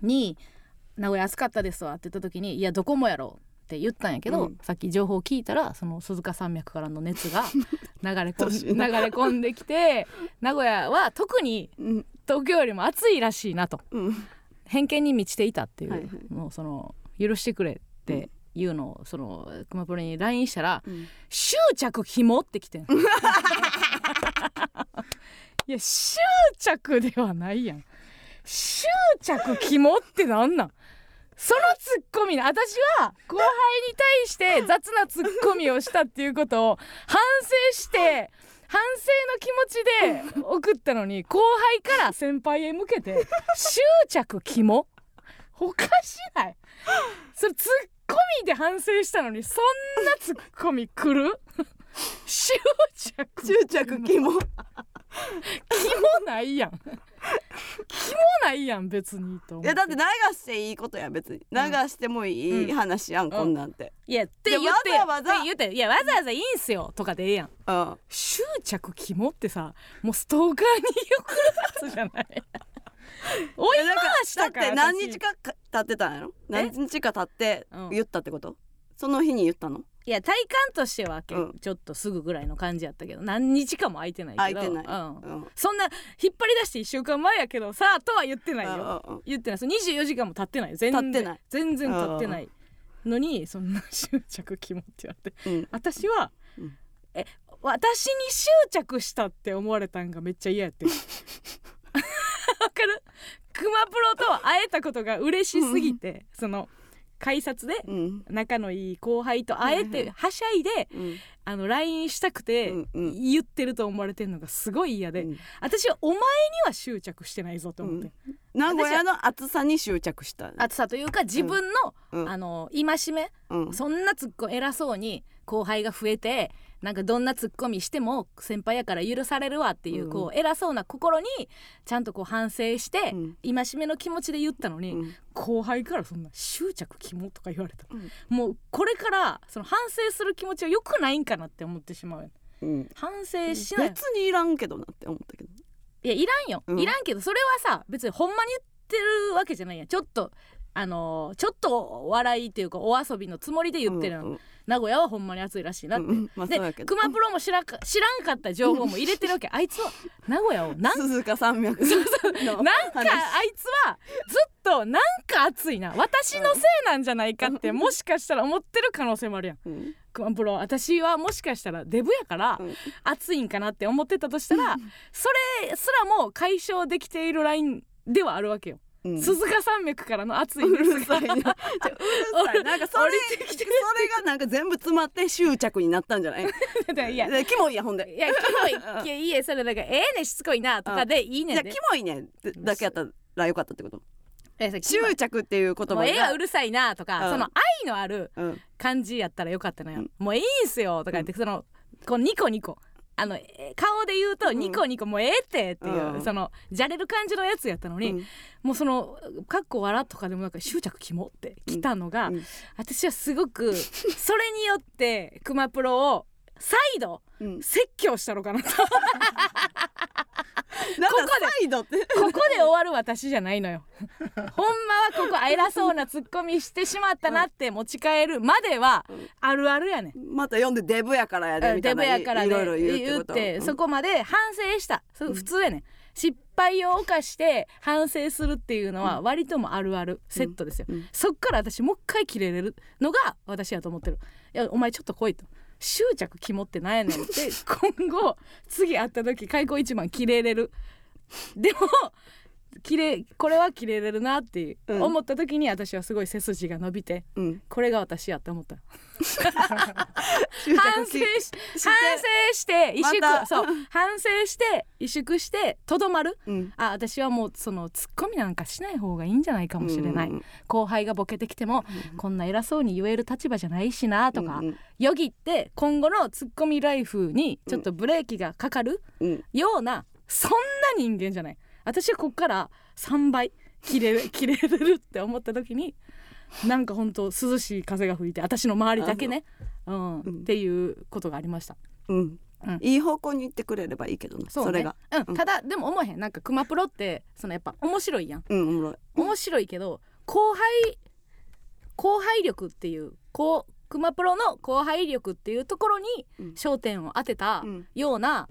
に「名古屋暑かったですわ」って言った時に「いやどこもやろ」って言ったんやけど、うん。さっき情報を聞いたらその鈴鹿山脈からの熱が 流れ込ん流れ込んできて名古屋は特にうん。東京よりも暑いらしいなと。うん偏見に満ちていたっていう、はいはい。もうその許してくれっていうのをその熊プロに LINE したらうん「執着ひも」ってきてん。いや執着ではないやん。執着ひもってなんなん？そのツッコミな私は後輩に対して雑なツッコミをしたっていうことを反省して反省の気持ちで送ったのに後輩から先輩へ向けて執着肝 おかしない。それツッコミで反省したのにそんなツッコミ来る？執着。執着肝肝 ないやん 肝ないやん別にといやだって流していいことや別に。流してもいい話やん、こんなんて。いやって言ってでわざわざ。言っていやわざわざいいんすよとかでええやん。うん。執着肝ってさもうストーカーによくるやつじゃない。追い回しただって何私日か経ってたんやろ？何日か経ってうん。言ったってこと、その日に言ったの？いや体感としてはけ、うん。ちょっとすぐぐらいの感じやったけど何日かも空いてないけど空いてない。うん。うん。そんな引っ張り出して1週間前やけどさあとは言ってないよ。うんうん言ってない。そう24時間も経ってない。よ全然経ってない。全然経ってない。のにそんな執着肝って言われて。うん。私は、うん。え私に執着したって思われたんがめっちゃ嫌やって。わかる？クマプロと会えたことが嬉しすぎて、その改札でうん。仲のいい後輩と会えはいてはしゃいでうん。あの LINE したくて言ってると思われてるのがすごい嫌で、うん。私はお前には執着してないぞと思って、名古屋の暑さに執着した。暑さというか自分の、うん。あの戒めうん。そんなツッコミ偉そうに後輩が増えてなんかどんなツッコミしても先輩やから許されるわっていう、うん。こう偉そうな心にちゃんとこう反省して、うん。戒めの気持ちで言ったのに、うん。後輩からそんな執着肝とか言われた、うん。もうこれからその反省する気持ちは良くないんかなって思ってしまううん。反省しない、別にいらんけどなって思ったけどいやいらんよ、うん。いらんけどそれはさ別にほんまに言ってるわけじゃないやん。ちょっとあのーちょっと笑いっていうかお遊びのつもりで言ってるの、うんうん。名古屋はほんまに暑いらしいなって、うんうん。まあで熊プロも知らんか知らんかった情報も入れてるわけ。あいつは名古屋をなん鈴鹿山脈のなんかあいつはずっとなんか暑いな。私のせいなんじゃないかってもしかしたら思ってる可能性もあるやん。うん。熊プロ私はもしかしたらデブやからうん。暑いんかなって思ってたとしたらそれすらも解消できているラインではあるわけようん鈴鹿山脈からの熱いうる熱さいな。うるさい。なんかそれ降りてきてそれがなんか全部詰まって執着になったんじゃない？がいやでキモいやほんで。いやキモいいやいいえそれなんかええねしつこいなとかでいいねいやんでキモいねだけやったらよかったってこと？執着っていう言葉もうええわがう。るさいなとか、うんその愛のあるうん感じやったらよかったのよ、うんもういいんすよとか言って、そのこうニコニコあのえ顔で言うとうん。ニコニコもうええってっていう、うん。そのじゃれる感じのやつやったのに、うん。もうそのかっこ笑とかでもなんか執着キモってきたのが、うん。うん私はすごくそれによってクマプロを再度うん。説教したのかなと ここで。ここで終わる私じゃないのよ。ほんまはここ偉そうなツッコミしてしまったなって持ち帰るまではうん。あるあるやねん。また読んでデブやからやでみたデいな。ブやからねいろいろ言うってそこまで反省した。普通やねん。失敗を犯して反省するっていうのは割ともあるあるセットですよ、うん。そっから私もう一回切れれるのが私やと思ってる。いやお前ちょっと来いと執着肝ってなんやねんって。今後次会った時開口一番切れれる。でも切れこれは切れれるなっていう、うん。思った時に私はすごい背筋が伸びてうん。これが私やって思った。執着反省し反省して萎縮、また。そう。反省して萎縮してとどまる？うん。あ私はもうそのツッコミなんかしない方がいいんじゃないかもしれない、うん後輩がボケてきても、こんな偉そうに言える立場じゃないしなとか、うんうん。よぎって今後のツッコミライフにちょっとブレーキがかかるうん。ような、そんな人間じゃない私はこっから3倍切れる切れれるって思った時になんか本当涼しい風が吹いて私の周りだけね、うんうんっていうことがありました。うんうん。いい方向に行ってくれればいいけどな。そうねそれが。うんうんただでも思えへんなんかクマプロってそのやっぱ面白いやんうん。おもろい。面白いけど後輩後輩力っていうこうクマプロの後輩力っていうところにうん焦点を当てたうんような、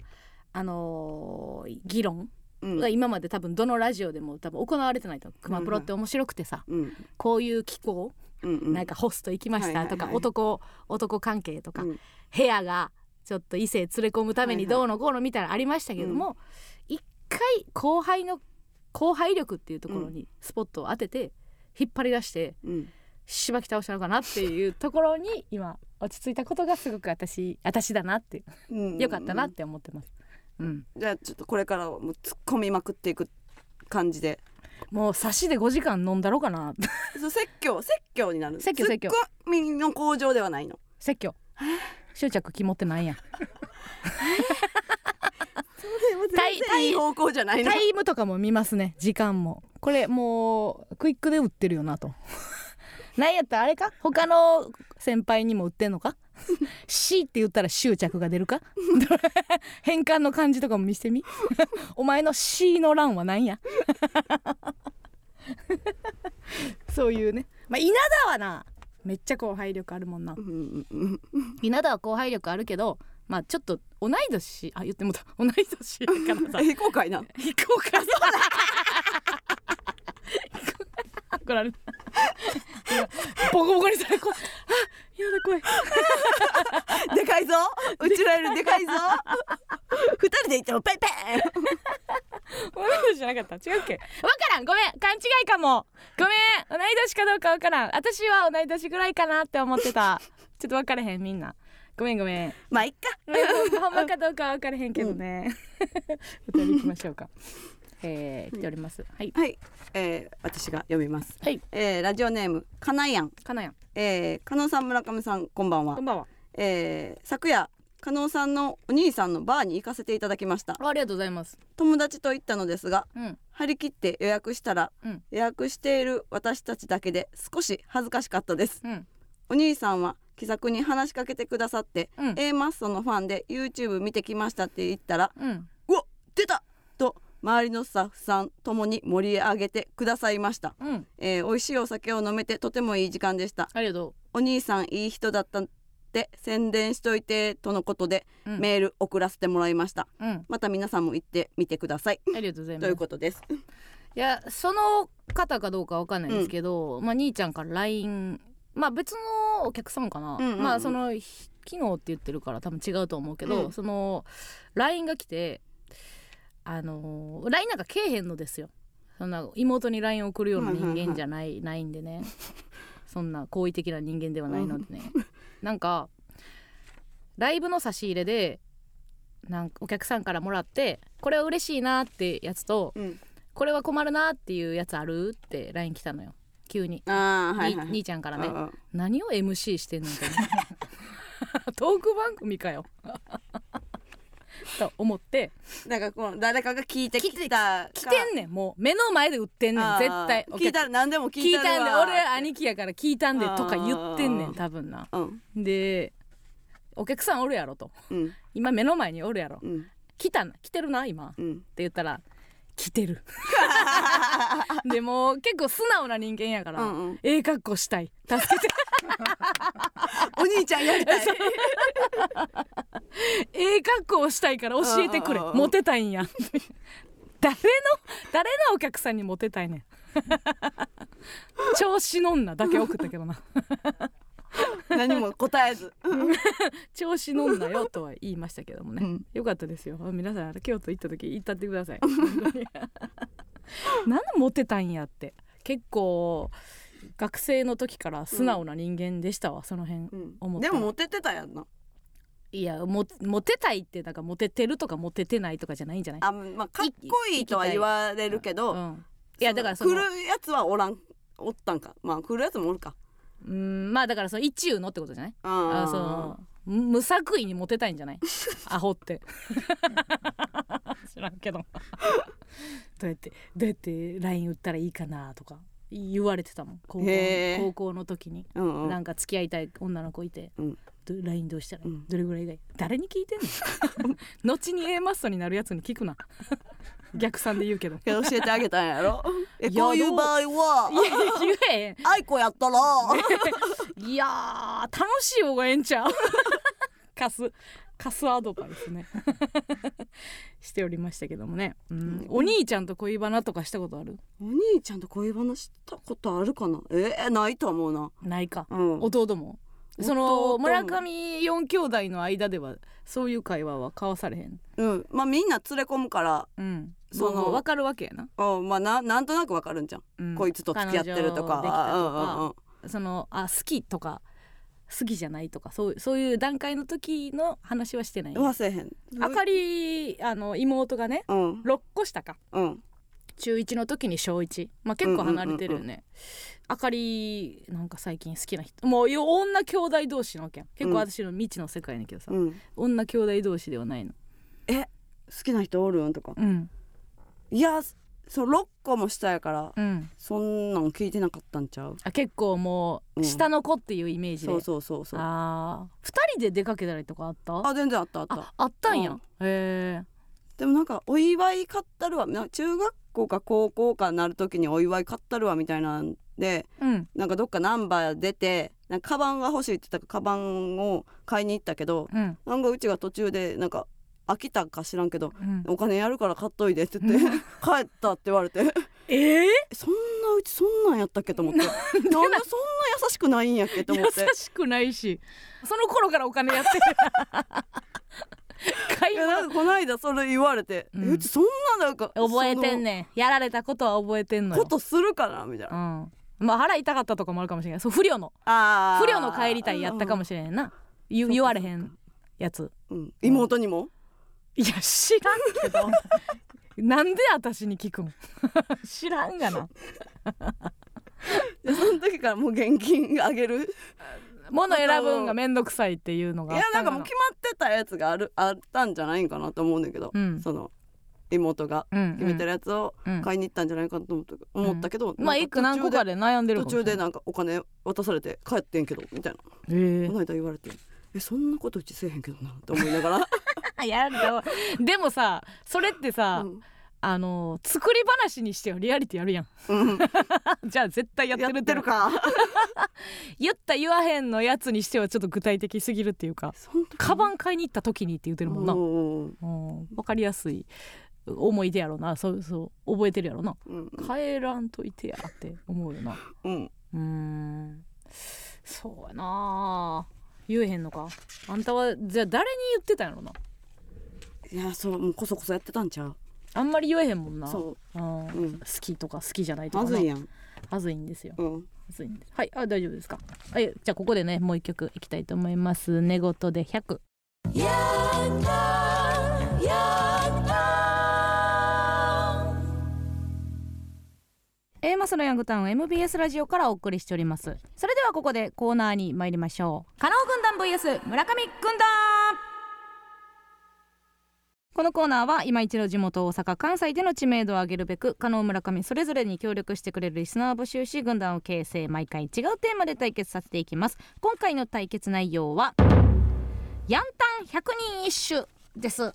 あのー議論うんが今まで多分どのラジオでも多分行われてないとクマプロって面白くてさ、うん。こういう機構、うんうん。なんかホスト行きましたとか、男男関係とか、うん部屋がちょっと異性連れ込むためにどうのこうのみたいなのありましたけども、一回後輩の後輩力っていうところにスポットを当てて引っ張り出してうん。しばき倒したのかなっていうところに今落ち着いたことがすごく私私だなってうんよかったなって思ってます。うん、じゃあちょっとこれからはもう突っ込みまくっていく感じで。もう差しで5時間飲んだろうかな。そう説教説教になる。説教説教。ツッコミの向上ではないの。説教。執着肝ってなん。や全然いい方向じゃないの。タイムとかも見ますね。時間も。これもうクイックで売ってるよなと。なんやったらあれか？他の先輩にも売ってんのか？C って言ったら執着が出るか？変換の感じとかも見せてみ？お前の C の欄は何や？そういうね。まあ稲田はなめっちゃ後輩力あるもんな。稲田は後輩力あるけどまあちょっと同い年あ言ってもうた。同い年やからさ。え非公開な。行こうか。怒られる。ボコボコにされこあやだ怖い。でかいぞ。うちらよりでかいぞ。二人で行ってもペンペン。同い年じゃなかった。違うっけ？わからん。ごめん。勘違いかも。ごめん。同い年かどうかわからん。私は同い年ぐらいかなって思ってた。ちょっと分からへんみんな。ごめんごめん。まあいっか。ほんまかどうかは分からへんけどね、お便り行きましょうかえー、来ております。はい。はい、えー、私が読みます、はい。えー、ラジオネームかなやん、かなやん。えー、加納さん村上さんこんばんは。こんばんは。えー、昨夜加納さんのお兄さんのバーに行かせていただきました。ありがとうございます。友達と行ったのですがうん。張り切って予約したら、うん。予約している私たちだけで少し恥ずかしかったです。うん。お兄さんは気さくに話しかけてくださって、うん。A マッソのファンで YouTube 見てきましたって言ったらうん。うわ出たと周りのスタッフさんともに盛り上げてくださいました、うん。えー、美味しいお酒を飲めてとてもいい時間でした。ありがとお兄さんいい人だったって宣伝しといてとのことで、うん。メール送らせてもらいました。ううん。また皆さんも行ってみてください。ありがとうございまとすいうことです。いやその方かどうかわかんないんですけど、まあ兄ちゃんから LINE まあ別のお客さんかな、うんうんうん。まあそのひ昨日って言ってるから多分違うと思うけど、うん。その LINE が来てあのー LINE なんかけえへんのですよ。そんな妹に LINE 送るような人間じゃない,、ないんでね。そんな好意的な人間ではないのでね、なんかライブの差し入れでなんかお客さんからもらってこれは嬉しいなってやつとうん。これは困るなっていうやつあるって LINE 来たのよ。急に、はいはいに兄ちゃんからね。何を MC してんの トーク番組かよと思って。なんかこの誰かが聞いてきた。来てんねん。もう目の前で売ってんねん。絶対。聞いたら何でも聞聞いいたたんで俺兄貴やから聞いたんでとか言ってんねん多分な。うんでお客さんおるやろと。うん。今目の前におるやろ。うん。来たな来てるな今。ってうん言ったら来てる。でも結構素直な人間やから、うんうん。ええ格好したい。助けて お兄ちゃんやりたい。ええ格好をしたいから教えてくれモテたいんや誰の誰のお客さんにモテたいねん調子のんなだけ送ったけどな何も答えず調子乗んなよとは言いましたけどもね、うんよかったですよ皆さん京都行った時行ったってください本当になんでモテたんやって結構学生の時から素直な人間でしたわ、その辺うん。思ったでもモテてたやんな。いやモモテたいってなんかモテてるとかモテてないとかじゃないんじゃない？あまあかっこいいとは言われるけど、うん、いやだからその来るやつはおらんおったんか。まあ来るやつもおるか。うんまあだからその一流のってことじゃない？ああそのむ無作為にモテたいんじゃない？アホって。知らんけど。どうやってどうやって LINE 売ったらいいかなとか言われてたもん。高校高校の時に、うんうん。なんか付き合いたい女の子いて、うん。ど LINE どうしたら？いい、うん。どれぐらいがいい？誰に聞いてんの？後に A マストになるやつに聞くな。逆算で言うけど。教えてあげたんやろ？えこういう場合は？愛子やったら？いやー楽しい方がええんちゃう？貸す貸すアドバイスね。しておりましたけどもね、うん。うん。お兄ちゃんと恋バナとかしたことある？お兄ちゃんと恋バナしたことあるかな？えー、ないと思うな。ないか、うん。弟も？そ弟のも村上四兄弟の間ではそういう会話は交わされへん？うん。まあみんな連れ込むからうん。そのその分かるわけやな、うん。まあななんとなくわかるんじゃん、うん。こいつと付き合ってるとか。とか。うんうんうん。そのあ好きとか好きじゃないとかそうそういう段階の時の話はしてない。忘れへん。あかりあの妹がねうん。6個下か。うん。中1の時に小1まあ結構離れてるよね、あかりなんか最近好きな人。もうよ女兄弟同士なわけやん。結構私の未知の世界やねんけどさ、うん。女兄弟同士ではないの。好きな人おるんとか。うん。いやそう6個も下やからうん。そんなん聞いてなかったんちゃう？あ結構もううん。下の子っていうイメージで、そうそうそうそう。ああー。2人で出かけたりとかあった？全然あったあった。ああったんや、うん。へえでもなんかお祝い買ったるわ。な中学校か高校かなる時にお祝い買ったるわみたいなんでうん。なんかどっかナンバー出てなんかカバンが欲しいって言ったからカバンを買いに行ったけどうん。なんかうちが途中でなんか飽きたか知らんけどうんお金やるから買っといでって言って 帰ったって言われて。えー、えそんなうちそんなんやったっけ？と思って。なんでそんな優しくないんやっけ？と思って。優しくないし。その頃からお金やってる。買 いいやなん物かこの間それ言われて、うんえうちそんななんか覚えてんねねんやられたことは覚えてんのよ。ことするかなみたいな、うん。まあ腹痛かったとかもあるかもしれないそう不良の。あー。不良の帰りたいやったかもしれんな。言言われへんやつ。うん、妹にも？いや知らんけど。なんで私に聞くん 知らんがな。でその時からもう現金あげる？物選ぶんがめんどくさいっていうのいがあったんかやなんかもう決まってたやつがあるあったんじゃないんかなと思うんだけど、うん。その妹がうん決めてるやつをうん。買いに行ったんじゃないかと思った,、思ったけど、まあ一個何個かでで悩んでるか途中でなんかお金渡されて帰ってんけどみたいな。え。この間言われてえそんなことうちせえへんけどなって思いながら、えやられたわでもさそれってさ、うん。あの作り話にしてはリアリティあるやん。うん。じゃあ絶対やってやるって。るか。言った言わへんのやつにしてはちょっと具体的すぎるっていうか。カバン買いに行った時にって言ってるもんな、分かりやすい思い出やろな。そうそう覚えてるやろな。うん。帰らんといてやって思うよな。うん。うーん。そうやな。言えへんのか。あんたはじゃあ誰に言ってたんやろな？いやそうもうこそこそやってたんちゃう？あんまり言えへんもんな。そう。んうん。好きとか好きじゃないとかな。まずいやん。はずいんですよ。うん。はずいんです。はい。あ大丈夫ですか？はい。じゃあここでねもう一曲いきたいと思います。寝言で100 A マスのヤングタウン MBS ラジオからお送りしております。それではここでコーナーに参りましょう。加納軍団 VS 村上軍団このコーナーは今一度地元大阪関西での知名度を上げるべく加納村上それぞれに協力してくれるリスナーを募集し軍団を形成毎回違うテーマで対決させていきます。今回の対決内容はヤンタン百人一首です。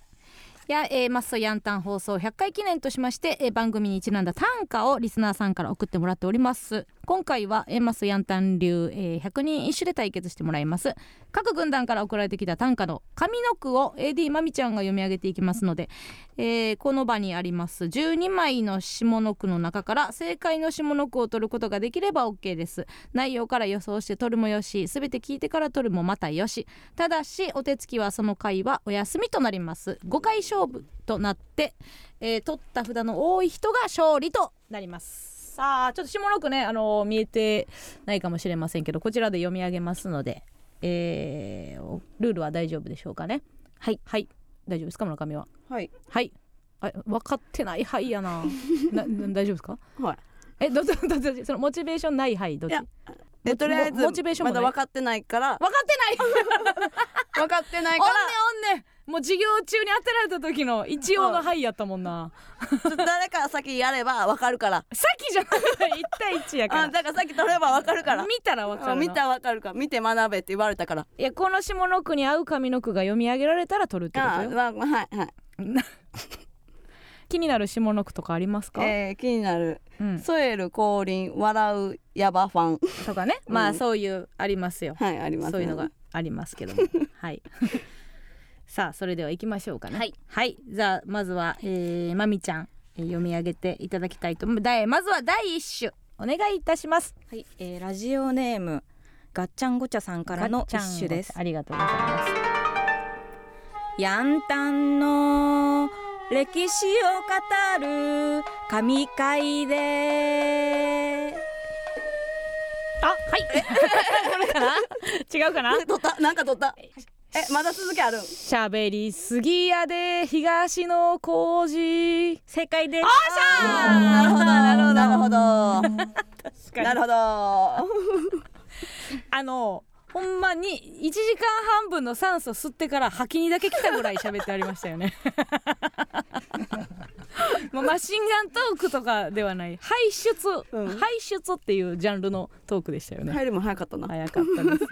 や、えーマッソヤンタン放送100回記念としまして、えー番組にちなんだ短歌をリスナーさんから送ってもらっております。今回は、えーマッソヤンタン流、えー100人一首で対決してもらいます。各軍団から送られてきた短歌の上の句を AD まみちゃんが読み上げていきますので、えーこの場にあります12枚の下の句の中から正解の下の句を取ることができれば OK です。内容から予想して取るもよし全て聞いてから取るもまたよし。ただしお手つきはその回はお休みとなります。5回勝負となって、えー取った札の多い人が勝利となります。さあちょっと下の句ね、あのー見えてないかもしれませんけどこちらで読み上げますので、えーおルールは大丈夫でしょうかね。はいはい。大丈夫ですか村上は？はい。はい。あ分かってない。はいやな。なな大丈夫ですか？はい。えどどどどそのモチベーションないはいどっち？えとりあえずモチベーションまだ分かってないから。分かってない。分かってないおんねおんねんもう授業中に当てられた時の一応のはいやったもんな。ら誰か先やれば分かるから。さっきじゃない。1対1やから。あだから先取れば分かるから。見たら分かるな。見たら分かるから。見て学べって言われたから。いやこの下の句に合う上の句が読み上げられたら取るってことよ。あまあまあはいはい。気になる下の句とかありますか、えー、気になる。うん、ソエル降臨笑うヤバファン。とかね、まうん。あそういうありますよ。はいありますねそういうのがありますけども。はいさあそれでは行きましょうかね。はい、じゃあまずは、えー、まみちゃん、えー読み上げていただきたいと思いまずは第一首お願いいたします。はい、えーラジオネームガッチャンゴチャさんからの一首です。ありがとうございます。ヤンタンの歴史を語る神回で。あはい。これ かな？違うかな？取った。なんか取ったえまだ続きあるん？喋りすぎやで東野工事正解です。なるほどなるほど。なるほど。確かなるほど。あのほんまに1時間半分の酸素吸ってから吐きにだけ来たぐらい喋ってありましたよね。もうマシンガントークとかではない。排出、うん。排出っていうジャンルのトークでしたよね、入りも早かったな。早かったです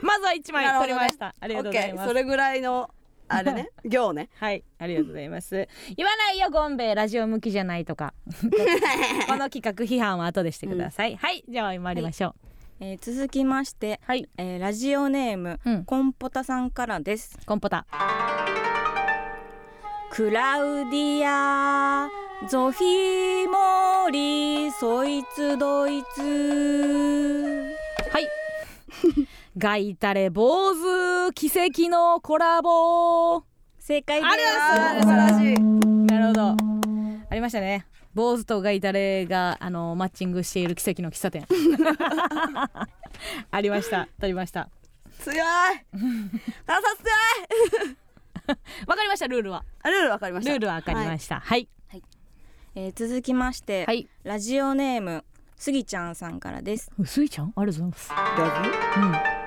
まずは1枚取りました、ありがとうございます。それぐらいのあれね。行ね。はい、ありがとうございます。言わないよ、ゴンベイ、ラジオ向きじゃないとか。この企画批判は後でしてください。はい、じゃあ、参りましょう。えー続きまして、はい、えーラジオネーム、うん。コンポタさんからです。コンポタ。クラウディアゾフィモリそいつどいつ。はい。ガイタレ坊主奇跡のコラボ。正解ですあ素晴らしいなるほど。ありましたね。坊主とガイタレがあのマッチングしている奇跡の喫茶店。ありました。取りました。強い腹立つ強い わかりました？ルールは。あルールわかりましたルールはわかりました。はい。えー続きまして、はい。ラジオネームスギちゃんさんからですスイちゃん、ありがとうございます。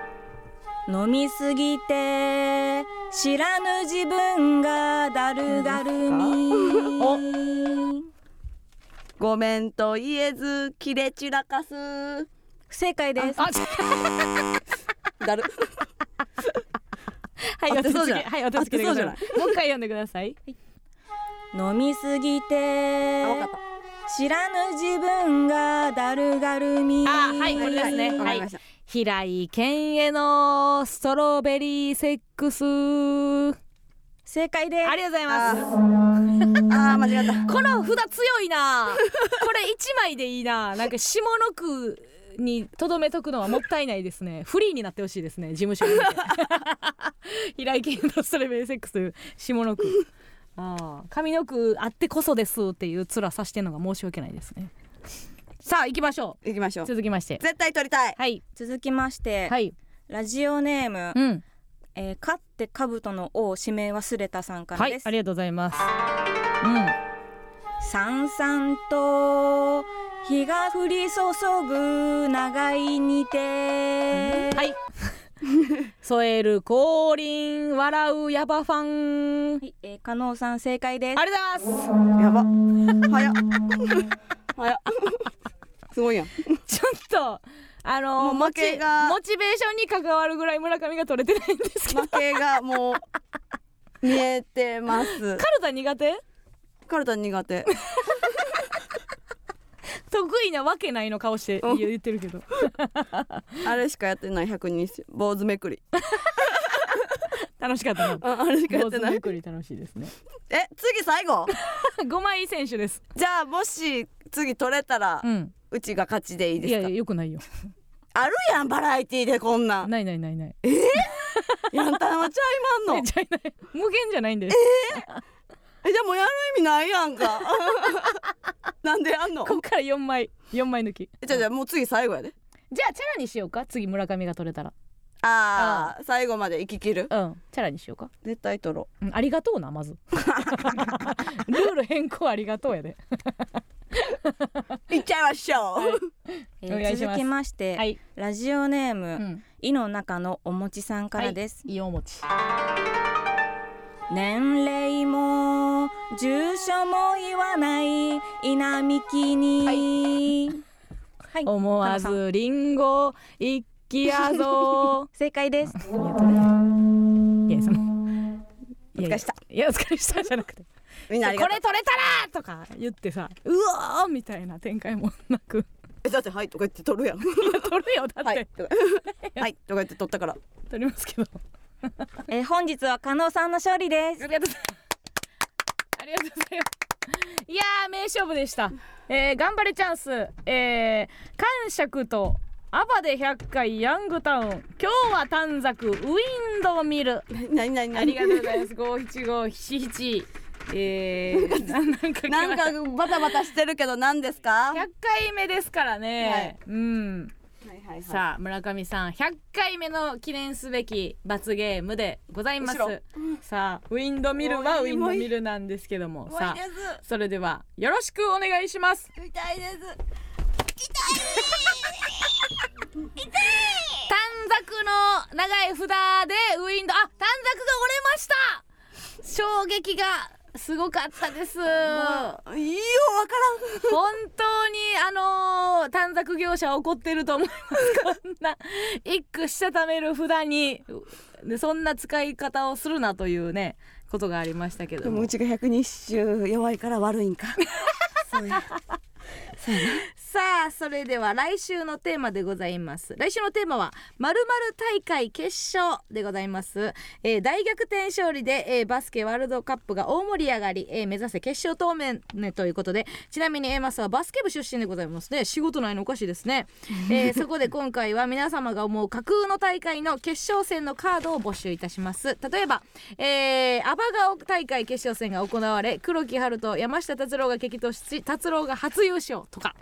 うん。飲みすぎて知らぬ自分がだるがるみごめんと言えず切れ散らかす。不正解です。あ、だる。はい、合ってそうじゃないはい、お手つきでください？もう一回読んでください。飲みすぎあて知らぬ自分がだるがるみあはいこれですね。わかりました平井健へのストロベリーセックス。正解です。ありがとうございます。ああ間違った。この札強いな。これ一枚でいいな。なんか下の句にとどめとくのはもったいないですね。フリーになってほしいですね事務所に。平井堅のストロベリーセックス下の句。ああ上の句あってこそですっていう面さしてるのが申し訳ないですね。さあ行きましょう。行きましょう。続きまして。絶対取りたい。はい。続きまして、はい。ラジオネーム、うん。えー、かって兜の王指名忘れたさんからはい、ありがとうございます。うん。さんさんと日が降り注ぐ長いにて、うん。はい。添える降臨笑うヤバファン。はい、えー、加納さん正解です。ありがとうございます。やば。早っ。早っ。すごいやん。ちょっとあのー、負けが。モチベーションに関わるぐらい村上が取れてないんですけど。負けがもう見えてます。カルタ苦手？カルタ苦手。得意なわけないの顔して言ってるけど。あれしかやってない。100人坊主めくり。楽しかったああれしかやってない。めくり楽しいですね。え次最後。5枚選手です。じゃあもし次取れたら、うん、うちが勝ちでいいですか？いやいやよくないよ。あるやんバラエティーでこんな。ないないないない。えー、やんたんはちゃいまんの？ちゃいない。無限じゃないんです。えー、えじゃもうやる意味ないやんか。なんでやんの？こっから4枚4枚抜き。じゃじゃもう次最後やで。じゃあチャラにしようか？次村上が取れたら。ああ最後まで生ききる？うん。チャラにしようか。絶対取ろう、うん、ありがとうなまず。ルール変更ありがとうやで。いっちゃいましょう、えーし続きまして、はい、ラジオネーム、うん、胃の中のおもちさんからです、い。いおち。年齢も住所も言わない稲きに、はい。思わ田中んずリンゴ一気やぞ。正解です。い。やそのいやいやいやお疲れしたじゃなくて。みんなこれ取れたらとか言ってさうわーみたいな展開もなく。えだってはいとか言って取るやん。取るよだって。はいとか。言って取ったから。取りますけど。え本日は加納さんの勝利です。ありがとうございます。います。や名勝負でした、えー、頑張れチャンス。えー、感触とアバで百回ヤングタウン。今日は短冊ウィンドウ見るなになに？ありがとうございます。五七五七七えー、なんかなんかバタバタしてるけど何ですか？100回目ですからね、うん、さあ村上さん100回目の記念すべき罰ゲームでございます、さあウィンドミルはウィンドミルなんですけども。さあそれではよろしくお願いします。痛いです。痛い。痛い。短冊の長い札でウィンドあ短冊が折れました。衝撃がすごかったです、いいよわからん。本当にあのー、短冊業者怒ってると思います。こんな一句したためる札にでそんな使い方をするなというねことがありましたけども。うちが百人一弱いから悪いんか。そうやさあそれでは来週のテーマでございます。来週のテーマはまる大会決勝でございます、えー、大逆転勝利で、えー、バスケワールドカップが大盛り上がり、えー、目指せ決勝当面、ね、ということでちなみにエマスはバスケ部出身でございますね。仕事ないのおかしいですね、え そこで今回は皆様が思う架空の大会の決勝戦のカードを募集いたします。例えば、えー、アバガオ大会決勝戦が行われ黒木春と山下達郎が激突し達郎が初優勝。とか。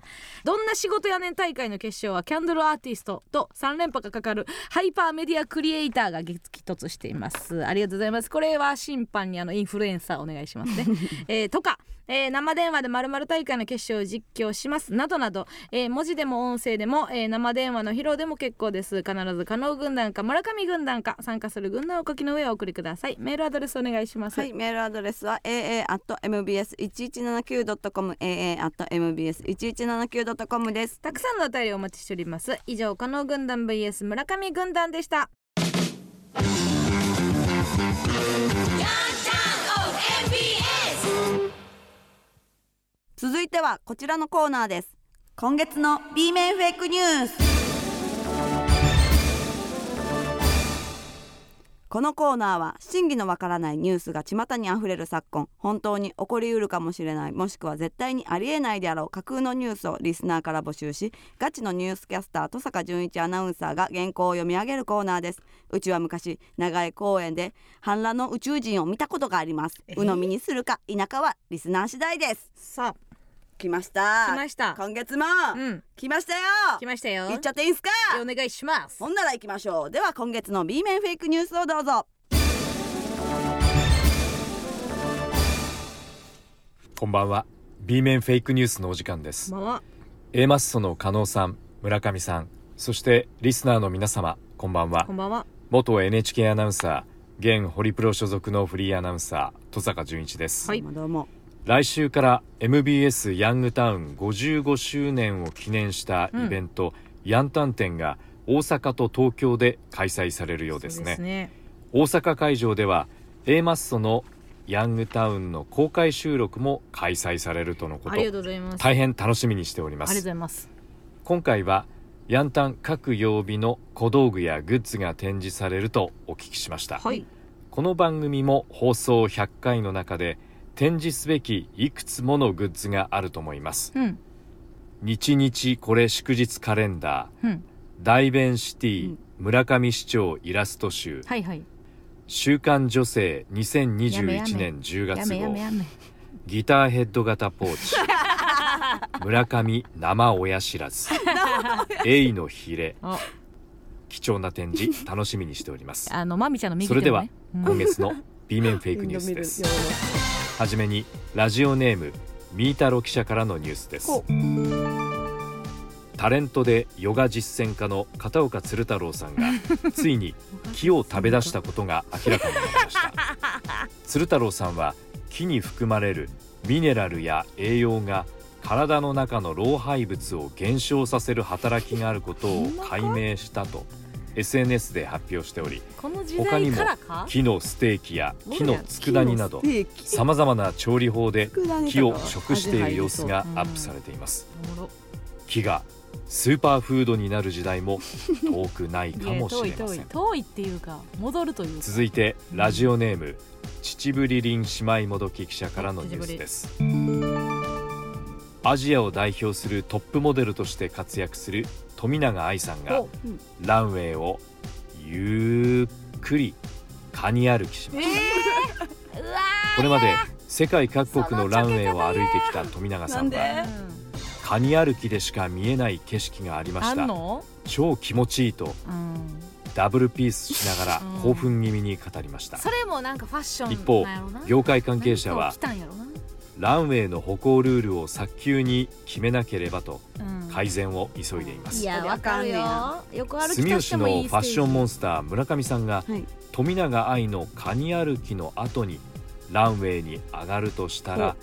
どんな仕事やねん大会の決勝はキャンドルアーティストと3連覇がかかるハイパーメディアクリエイターが激突しています。ありがとうございます。これは審判にあのインフルエンサーお願いしますね、えー、とか。えー、生電話でまる大会の決勝を実況します。などなど、えー、文字でも音声でも、えー、生電話の披露でも結構です。必ず加納軍団か村上軍団か参加する軍団を書きの上お送りください。メールアドレスお願いします。はいメールアドレスは aa@mbs1179.com aa@mbs1179.com です。たくさんのお便りお待ちしております。以上加納軍団 vs 村上軍団でした。続いてはこちらのコーナーです。今月の B 面フェイクニュース。このコーナーは真偽のわからないニュースが巷にあふれる昨今本当に起こりうるかもしれないもしくは絶対にありえないであろう架空のニュースをリスナーから募集しガチのニュースキャスター登坂淳一アナウンサーが原稿を読み上げるコーナーです。うちは昔長い公園で反乱の宇宙人を見たことがあります。鵜呑みにするか田舎はリスナー次第です。さあ来ました。あ来ました。今月も、うん。来ましたよ。来ましたよ。行っちゃっていいんすか？お願いします。ほんなら行きましょう。では今月の B 面フェイクニュースをどうぞ。こんばんは。B 面フェイクニュースのお時間です。まま A マッソの加納さん村上さんそしてリスナーの皆様こんばんは。こんばんは。元 NHK アナウンサー現ホリプロ所属のフリーアナウンサー登坂淳一です、はい。どうも来週から MBS ヤングタウン55周年を記念したイベント、ヤンタン展が大阪と東京で開催されるようですね。ね。大阪会場では A マッソのヤングタウンの公開収録も開催されるとのこと。大変楽しみにしております。今回はヤンタン各曜日の小道具やグッズが展示されるとお聞きしました、はい。この番組も放送100回の中で展示すべきいくつものグッズがあると思います。うん。日日これ祝日カレンダーうん。大弁シティ、うん。村上市長イラスト集はいはい。週刊女性やめや2021め年10や月号ギターヘッド型ポーチ 村上生親知らず エイのヒレあ貴重な展示楽しみにしております。あのまみちゃんの右手それでは今月の B 面フェイクニュースですはじめにラジオネームミータロ記者からのニュースです。ほタレントでヨガ実践家の片岡鶴太郎さんが ついに木を食べ出したことが明らかになりました。鶴太郎さんは木に含まれるミネラルや栄養が体の中の老廃物を減少させる働きがあることを解明したと SNS で発表しておりこの時代からか？木のステーキや木の佃煮などさまざまな調理法で木を食している様子がアップされています。木がスーパーフードになる時代も 遠くないかもしれません。遠いっていうか戻るというか。続いてラジオネーム秩父りりん姉妹もどき記者からのニュースですアジアを代表するトップモデルとして活躍する富永愛さんがおランウェイをゆっくりカニ歩きしましたうわこれまで世界各国のランウェイを歩いてきた富永さんはで？カニ歩きでしか見えない景色がありまあした。超気持ちいいとうん。ダブルピースしながらうん。興奮気味に語りました。それもなんかファッション一方業界関係者はランウェイの歩行ルールを早急に決めなければとうん。改善を急いでいます。いやわかるよ。横歩き住吉のファッションモンススター村上さんがはい。富永愛のカニ歩きの後にランウェイに上がるとしたら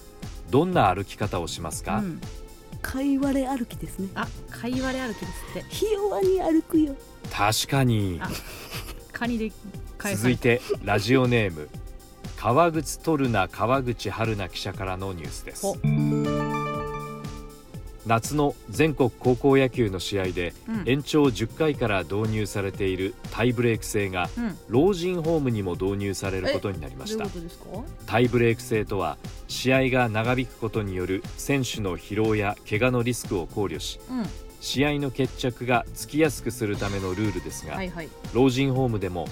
どんな歩き方をしますか、うん、かいわれ歩きですね。あかいわれ歩きですって。ひ弱に歩くよ。確かに。あカニで返さ続いてラジオネーム川口トルナ川口春奈記者からのニュースです。ほ夏の全国高校野球の試合でうん。延長10回から導入されているタイブレーク制がうん。老人ホームにも導入されることになりました。タイブレーク制とは試合が長引くことによる選手の疲労や怪我のリスクを考慮しうん。試合の決着がつきやすくするためのルールですが、はいはい。老人ホームでも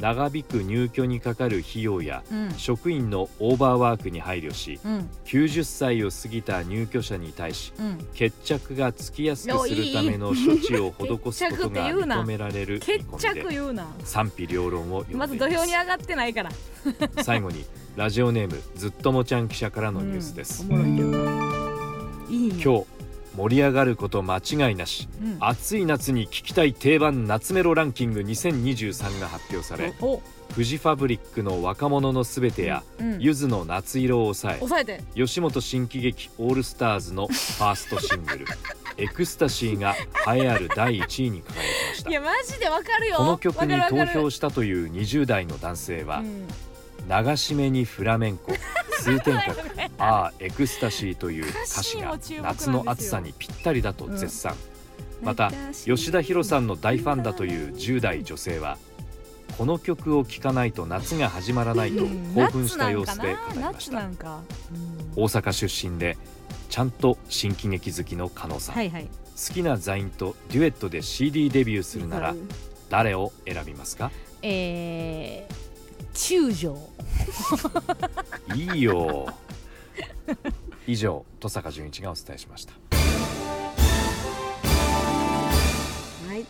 長引く入居にかかる費用やうん。職員のオーバーワークに配慮しうん。90歳を過ぎた入居者に対しうん。決着がつきやすくするための処置を施すことが認められる見決着言うな。賛否両論をまず土俵に上がってないから。最後にラジオネームずっともちゃん記者からのニュースです、いい今日盛り上がること間違いなし。うん。暑い夏に聴きたい定番夏メロランキング2023が発表されおフジファブリックの若者のすべてやうんゆずの夏色を抑え抑えて。吉本新喜劇オールスターズのファーストシングル「エクスタシー」が栄えある第1位に輝きました。いやマジでわかるよ。この曲に投票したという20代の男性はうん流し目にフラメンコ。通天閣。ああエクスタシーという歌詞が夏の暑さにぴったりだと絶賛、また吉田博さんの大ファンだという10代女性はこの曲を聴かないと夏が始まらないと興奮した様子で語りま夏した。なんか。大阪出身でちゃんと新喜劇好きの加納さん、はいはい。好きな座員とデュエットで CD デビューするなら誰を選びますか？えー、中将。いいよ。以上登坂淳一がお伝えしました。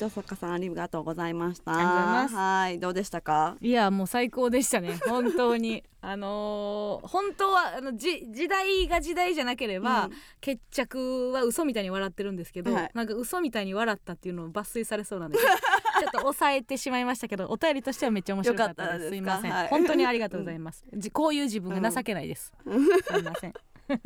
はい登坂さんありがとうございました。はいどうでしたか？いやもう最高でしたね。本当に。あのー本当はあのじ時代が時代じゃなければ、うん。決着は嘘みたいに笑ってるんですけど、はい。なんか嘘みたいに笑ったっていうのを抜粋されそうなんで ちょっと抑えてしまいましたけどお便りとしてはめっちゃ面白かったです。すいません、はい。本当にありがとうございます、じこういう自分が情けないです、すいません。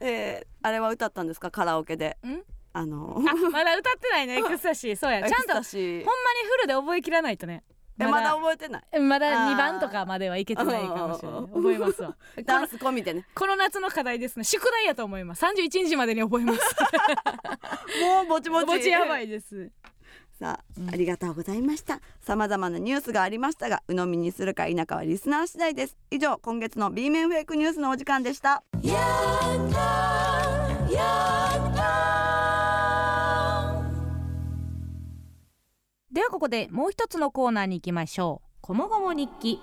えー、あれは歌ったんですか？カラオケで。ん？あの。あまだ歌ってないね。エクスタシー。そうや。ちゃんとほんまにしフルで覚えきらないとね。えまだ覚えてない？まだあー。2番とかまではいけてないかもしれない覚えますわ。ダンス込みでね。この夏の課題ですね。宿題やと思います。31日までに覚えます。もうぼちぼち。ぼちやばいです。さあ、うん。ありがとうございました。さまざまなニュースがありましたが鵜呑みにするか否かはリスナー次第です。以上今月の B 面フェイクニュースのお時間でしたではここでもう一つのコーナーに行きましょう。こもごも日記。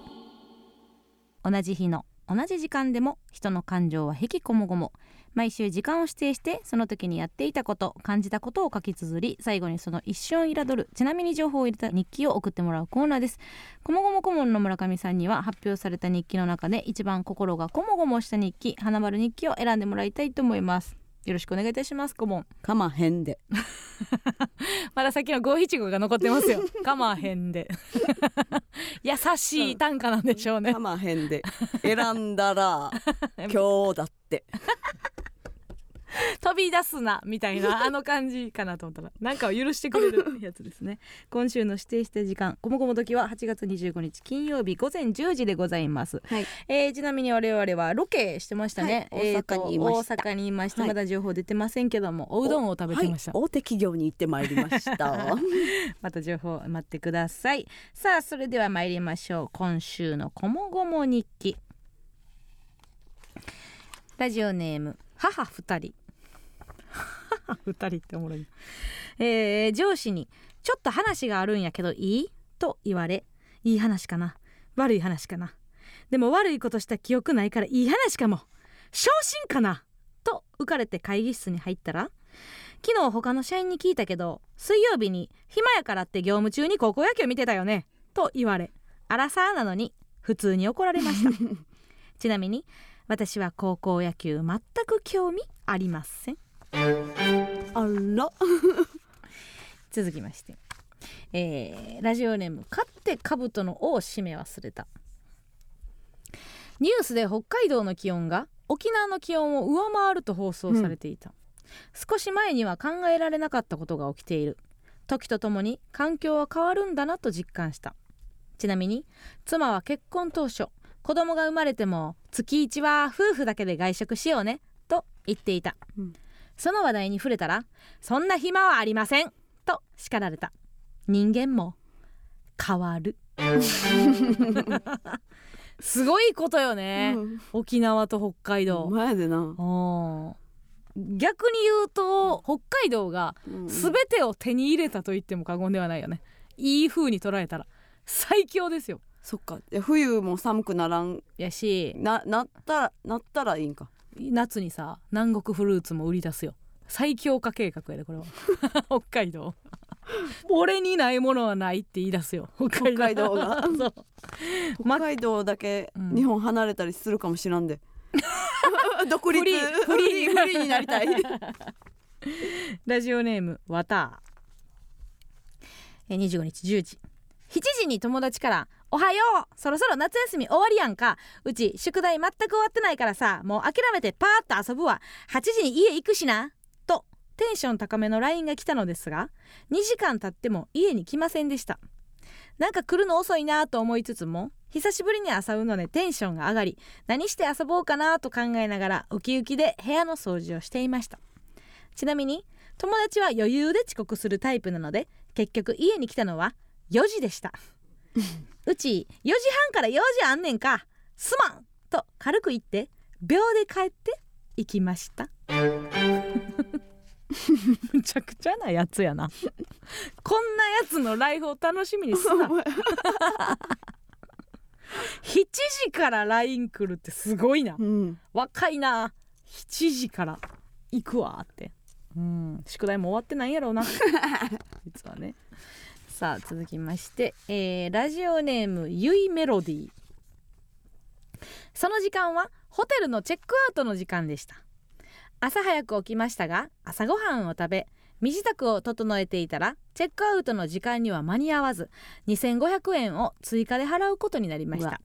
同じ日の同じ時間でも人の感情は引きこもごも。毎週時間を指定してその時にやっていたこと感じたことを書き綴り最後にその一瞬を彩るちなみに情報を入れた日記を送ってもらうコーナーです。こもごも顧問の村上さんには発表された日記の中で一番心がこもごもした日記花丸日記を選んでもらいたいと思います。よろしくお願いいたします顧問かまへんで まださっきの五七五が残ってますよ。かまへんで。優しい短歌なんでしょうねか。まへんで選んだら今日だって 飛び出すなみたいなあの感じかなと思ったら、なんかを許してくれるやつですね。今週の指定した時間、こもこも時は8月25日金曜日午前10時でございます。はい。えーちなみに我々はロケしてましたね。はい大阪にいました。大阪にいまして、はい。まだ情報出てませんけども、おうどんを食べてました。はい、大手企業に行ってまいりました。また情報待ってください。さあそれでは参りましょう。今週のこもごも日記。ラジオネーム母二人母 二人っておもろい。なえー上司にちょっと話があるんやけどいい？と言われいい話かな悪い話かなでも悪いことした記憶ないからいい話かも昇進かな？と浮かれて会議室に入ったら昨日他の社員に聞いたけど水曜日に暇やからって業務中に高校野球見てたよね？と言われアラサーなのに普通に怒られました ちなみに私は高校野球全く興味ありませんあら。続きまして、えーラジオネーム「勝って兜の尾を締め忘れた」ニュースで北海道の気温が沖縄の気温を上回ると放送されていた、少し前には考えられなかったことが起きている。時とともに環境は変わるんだなと実感した。ちなみに妻は結婚当初子供が生まれても月1は夫婦だけで外食しようねと言っていた、うんその話題に触れたらそんな暇はありませんと叱られた。人間も変わる。すごいことよね、うん。沖縄と北海道、前でな、うん。逆に言うと北海道がうん。全てを手に入れたと言っても過言ではないよね。いい風に捉えたら最強ですよ。そっか。で冬も寒くならん。やし。ななったらなったらいいんか夏にさ南国フルーツも売り出すよ。最強化計画やでこれは。北海道。俺にないものはないって言い出すよ。北海道が。北海道だけうん。日本離れたりするかもしらんで、独立。フリー。フリー。フリーになりたい。ラジオネームわたえー25日10時。7時に友達から「おはよう。そろそろ夏休み終わりやんか。うち宿題全く終わってないからさもう諦めてパーッと遊ぶわ。8時に家行くしな」とテンション高めの LINE が来たのですが2時間経っても家に来ませんでした。なんか来るの遅いなと思いつつも久しぶりに遊ぶのでテンションが上がり何して遊ぼうかなと考えながらウキウキで部屋の掃除をしていました。ちなみに友達は余裕で遅刻するタイプなので結局家に来たのは4時でした。うち4時半から用事あんねんか。すまん。と軽く言って。秒で帰って行きました。むちゃくちゃなやつやな。こんなやつのライフを楽しみにすな。7 時から LINE 来るってすごいな。うん。若いな。7時から行くわって。うん。宿題も終わってないんやろうな。実はねさあ続きまして、えーラジオネームゆいメロディー。その時間はホテルのチェックアウトの時間でした。朝早く起きましたが朝ごはんを食べ身支度を整えていたらチェックアウトの時間には間に合わず2500円を追加で払うことになりました。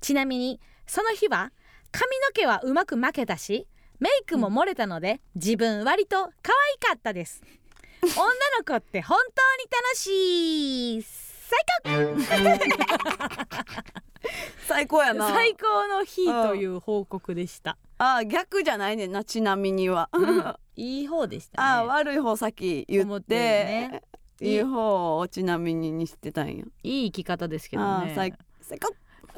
ちなみにその日は髪の毛はうまく巻けたしメイクも漏れたので、自分割と可愛かったです女の子って本当に楽しい。最 最高やな。高最高の日という報告でした、あ逆じゃないね。んなちなみには、うん。いい方でしたね。あ悪い方先言っ思ってるね。てい。い方をちなみににしてたんや。いい生き方ですけどね。最高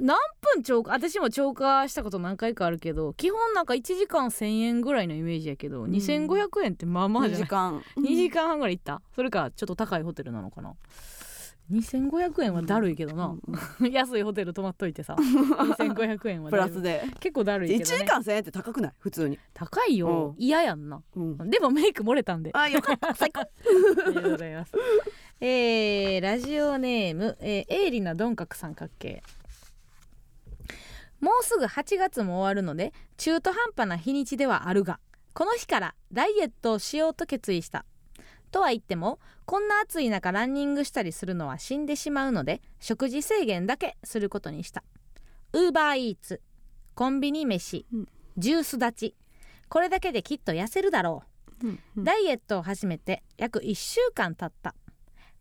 何分超過？私も超過したこと何回かあるけど基本なんか1時間1,000円ぐらいのイメージやけど、2500円ってまあまあ2じゃない。時間。2時間半ぐらい行った。それかちょっと高いホテルなのかな。2500円はだるいけどな、安いホテル泊まっといてさ。2500円はプラスで。結構だるい1けど、ね、時間1000円って高くない？普通に、高いよ。うん。嫌やんな。うん、でもメイク漏れたんで。あよかった。最高。ありがとうございます。えー、ラジオネーム、えー、鋭利な鈍角三角形。もうすぐ8月も終わるので中途半端な日にちではあるがこの日からダイエットをしようと決意した。とは言ってもこんな暑い中ランニングしたりするのは死んでしまうので食事制限だけすることにした。ウーバーイーツコンビニ飯、うん。ジュース立ちこれだけできっと痩せるだろう。うんうん。ダイエットを始めて約1週間経った。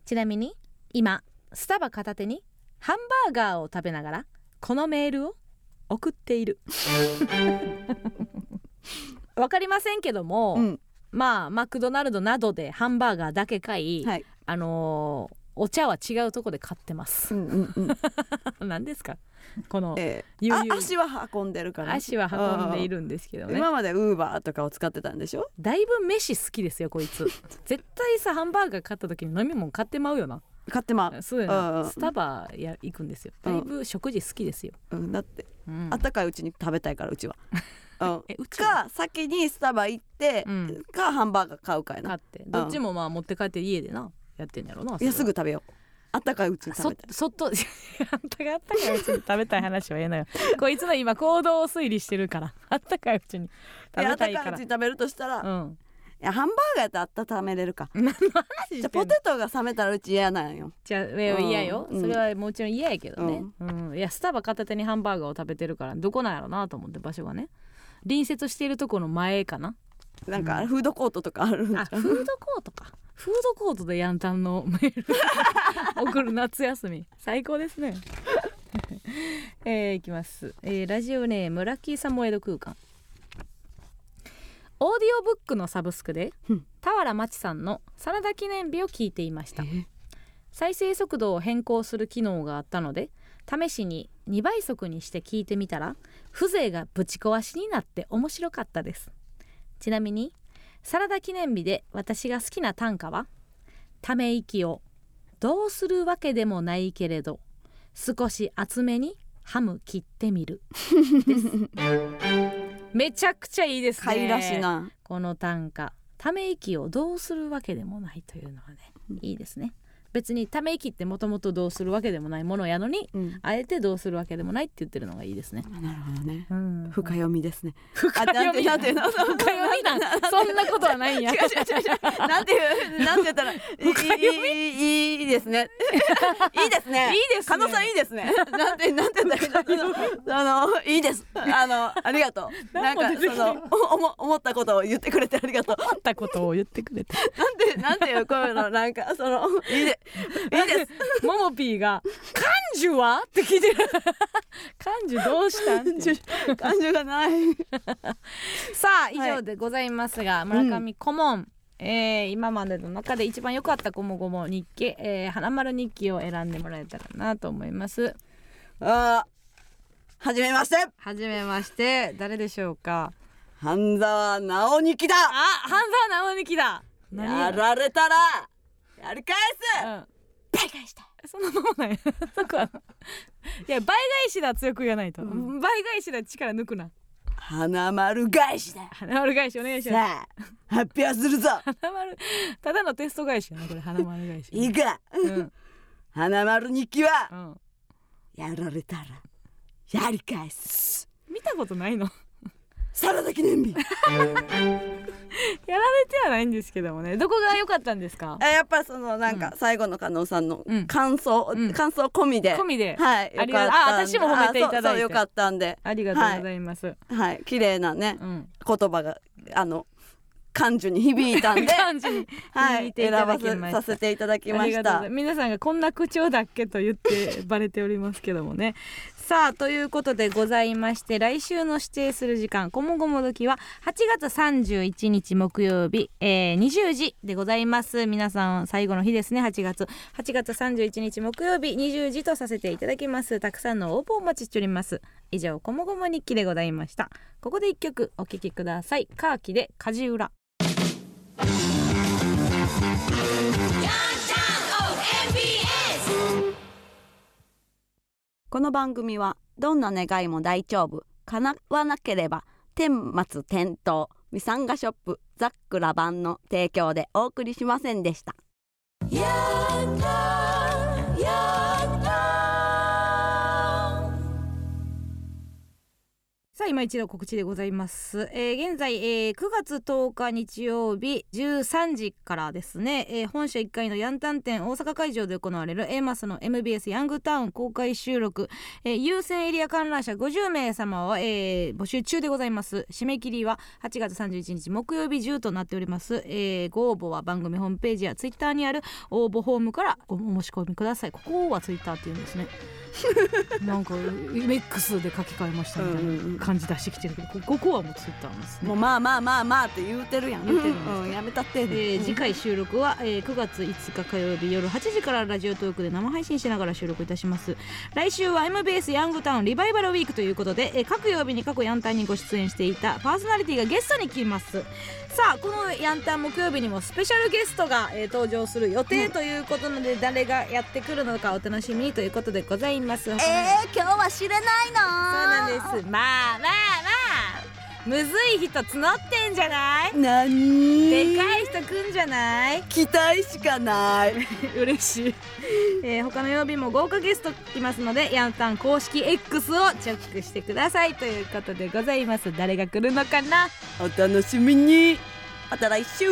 ちなみに今スタバ片手にハンバーガーを食べながらこのメールを送っている。わかりませんけども、うん。まあマクドナルドなどでハンバーガーだけ買い、はい。あのーお茶は違うとこで買ってます。うんうんうん。何ですか？このえーあ足は運んでるから足は運んでいるんですけどね。今までウーバーとかを使ってたんでしょ？だいぶ飯好きですよこいつ。絶対さハンバーガー買った時に飲み物買ってまうよな買ってまそうやうんうなん。スタバや行くんですよ。だいぶ食事好きですよ、う、うん、だってうん。あったかいうちに食べたいからうちは、うん、えうちは？か先にスタバ行って、うん。かハンバーガー買うかやな。買って。どっちもまあ持って帰って家でなやってんやろなそいやすぐ食べよう。あったかいうちに食そべたい。そっとあんたがあったかいうちに食べたい話はええのよ。こいつの今行動を推理してるからあったかいうちに食べたいから。かいうちに食べるとしたら、いうんやハンバーガーやったら温めれるか。じゃポテトが冷めたらうち嫌なんよ。じゃあえ嫌よ、うん。それはもちろん嫌やけどね、うん。いやスタバ片手にハンバーガーを食べてるからどこなんやろなと思って場所がね。隣接しているところの前かな。なんかフードコートとかあるんじゃん。あフードコートか。フードコートでヤンタンのメール。送る夏休み。最高ですね。えー、いきます、えーラジオネームラッキーサモエド空間オーディオブックのサブスクでうん。俵真知さんのサラダ記念日を聞いていました。再生速度を変更する機能があったので試しに2倍速にして聞いてみたら風情がぶち壊しになって面白かったです。ちなみにサラダ記念日で私が好きな短歌はため息をどうするわけでもないけれど少し厚めにハム切ってみる。めちゃくちゃいいですね。かいらしな。この短歌。ため息をどうするわけでもないというのはねいいですね別にため息ってもともとどうするわけでもないものやのにうん。あえてどうするわけでもないって言ってるのがいいですね、なるほどね。うん、深読みですね。深読み。あなんてなんて 深読みなん？そんなことはないんや。違う違う違うなんていう？なんて言ったら いいいいいいですね。いいですね。いいですね。加納さんいいですね。なんてなんて言ったあのいいです。あのありがとう。なんかそのお思思ったことを言ってくれてありがとう。あったことを言ってくれて。なんてなんていうこういうの？なんかそのいいで いいですももぴーが「感受は?」って聞いてる。感受どうしたん？って。がない。さあ以上でございますが、村上顧問、えー今までの中で一番良かったこもごも日記、えー、花丸日記を選んでもらえたらなと思います。あーはじめまして。はじめまして。誰でしょうか？半沢直樹だ。あ半沢直樹だ。やられたらやり返す。うん。倍返した。そんなもんない。そこは。いや倍返しだ強く言わないと、うん。倍返しだ力抜くな。花丸返しだ。花丸返しお願いします。さあ発表するぞ。花丸ただのテスト返しやなこれ。花丸返し。いいか。うん。花丸日記はうん。やられたらやり返す。見たことないのサラダ記念日。やられてはないんですけどもね。どこが良かったんですか？あやっぱそのなんか最後の加納さんのうん。感想、うん。感想込みで。込みで。はいありがよかったんで。あ私も褒めていただいて。よかったんで。ありがとうございます、はい。綺麗なねうん。言葉があの感受に響いたんで。感じにはい響いていた選ばせだきました。させていただきました。皆さんがこんな口調だっけと言ってバレておりますけどもねさあということでございまして来週の指定する時間こもごも時は8月31日木曜日、えー、20時でございます。皆さん最後の日ですね8月。8月31日木曜日20時とさせていただきます。たくさんの応募をお待ちしております。以上こもごも日記でございました。ここで一曲お聴きください。カーキで梶浦。この番組はどんな願いも大丈夫。叶わなければ天末転倒ミサンガショップザックラバンの提供でお送りしませんでした。さあ今一度告知でございます、えー現在、えー9月10日日曜日13時からですね、えー本社1階のヤンタン店大阪会場で行われる A マスの MBS ヤングタウン公開収録、えー優先エリア観覧車50名様を、えー募集中でございます。締め切りは8月31日木曜日10となっております、えーご応募は番組ホームページやツイッターにある応募フォームからご申し込みください。ここはツイッターって言うんですね。なんか MX で書き換えましたみたいな感じ出してきてるけどこここはもうツイッターなんですね。もうまあまあまあまあって言うてるやん。言うてるんですかうんやめたって、えー次回収録は、えー9月5日火曜日夜8時からラジオトークで生配信しながら収録いたします。来週は MBS ヤングタウンリバイバルウィークということで、えー各曜日に過去ヤンタンにご出演していたパーソナリティがゲストに来ますさあこのヤンタン木曜日にもスペシャルゲストが、えー登場する予定ということなので、誰がやってくるのかお楽しみにということでございます。えー、今日は知れないの。そうなんです。まあまあまあむずい人募ってんじゃない？なにでかい人来んじゃない？期待しかない。嬉しい、えー他の曜日も豪華ゲスト来ますのでヤンタン公式 X をチェックしてください。ということでございます。誰が来るのかな？お楽しみに。また来週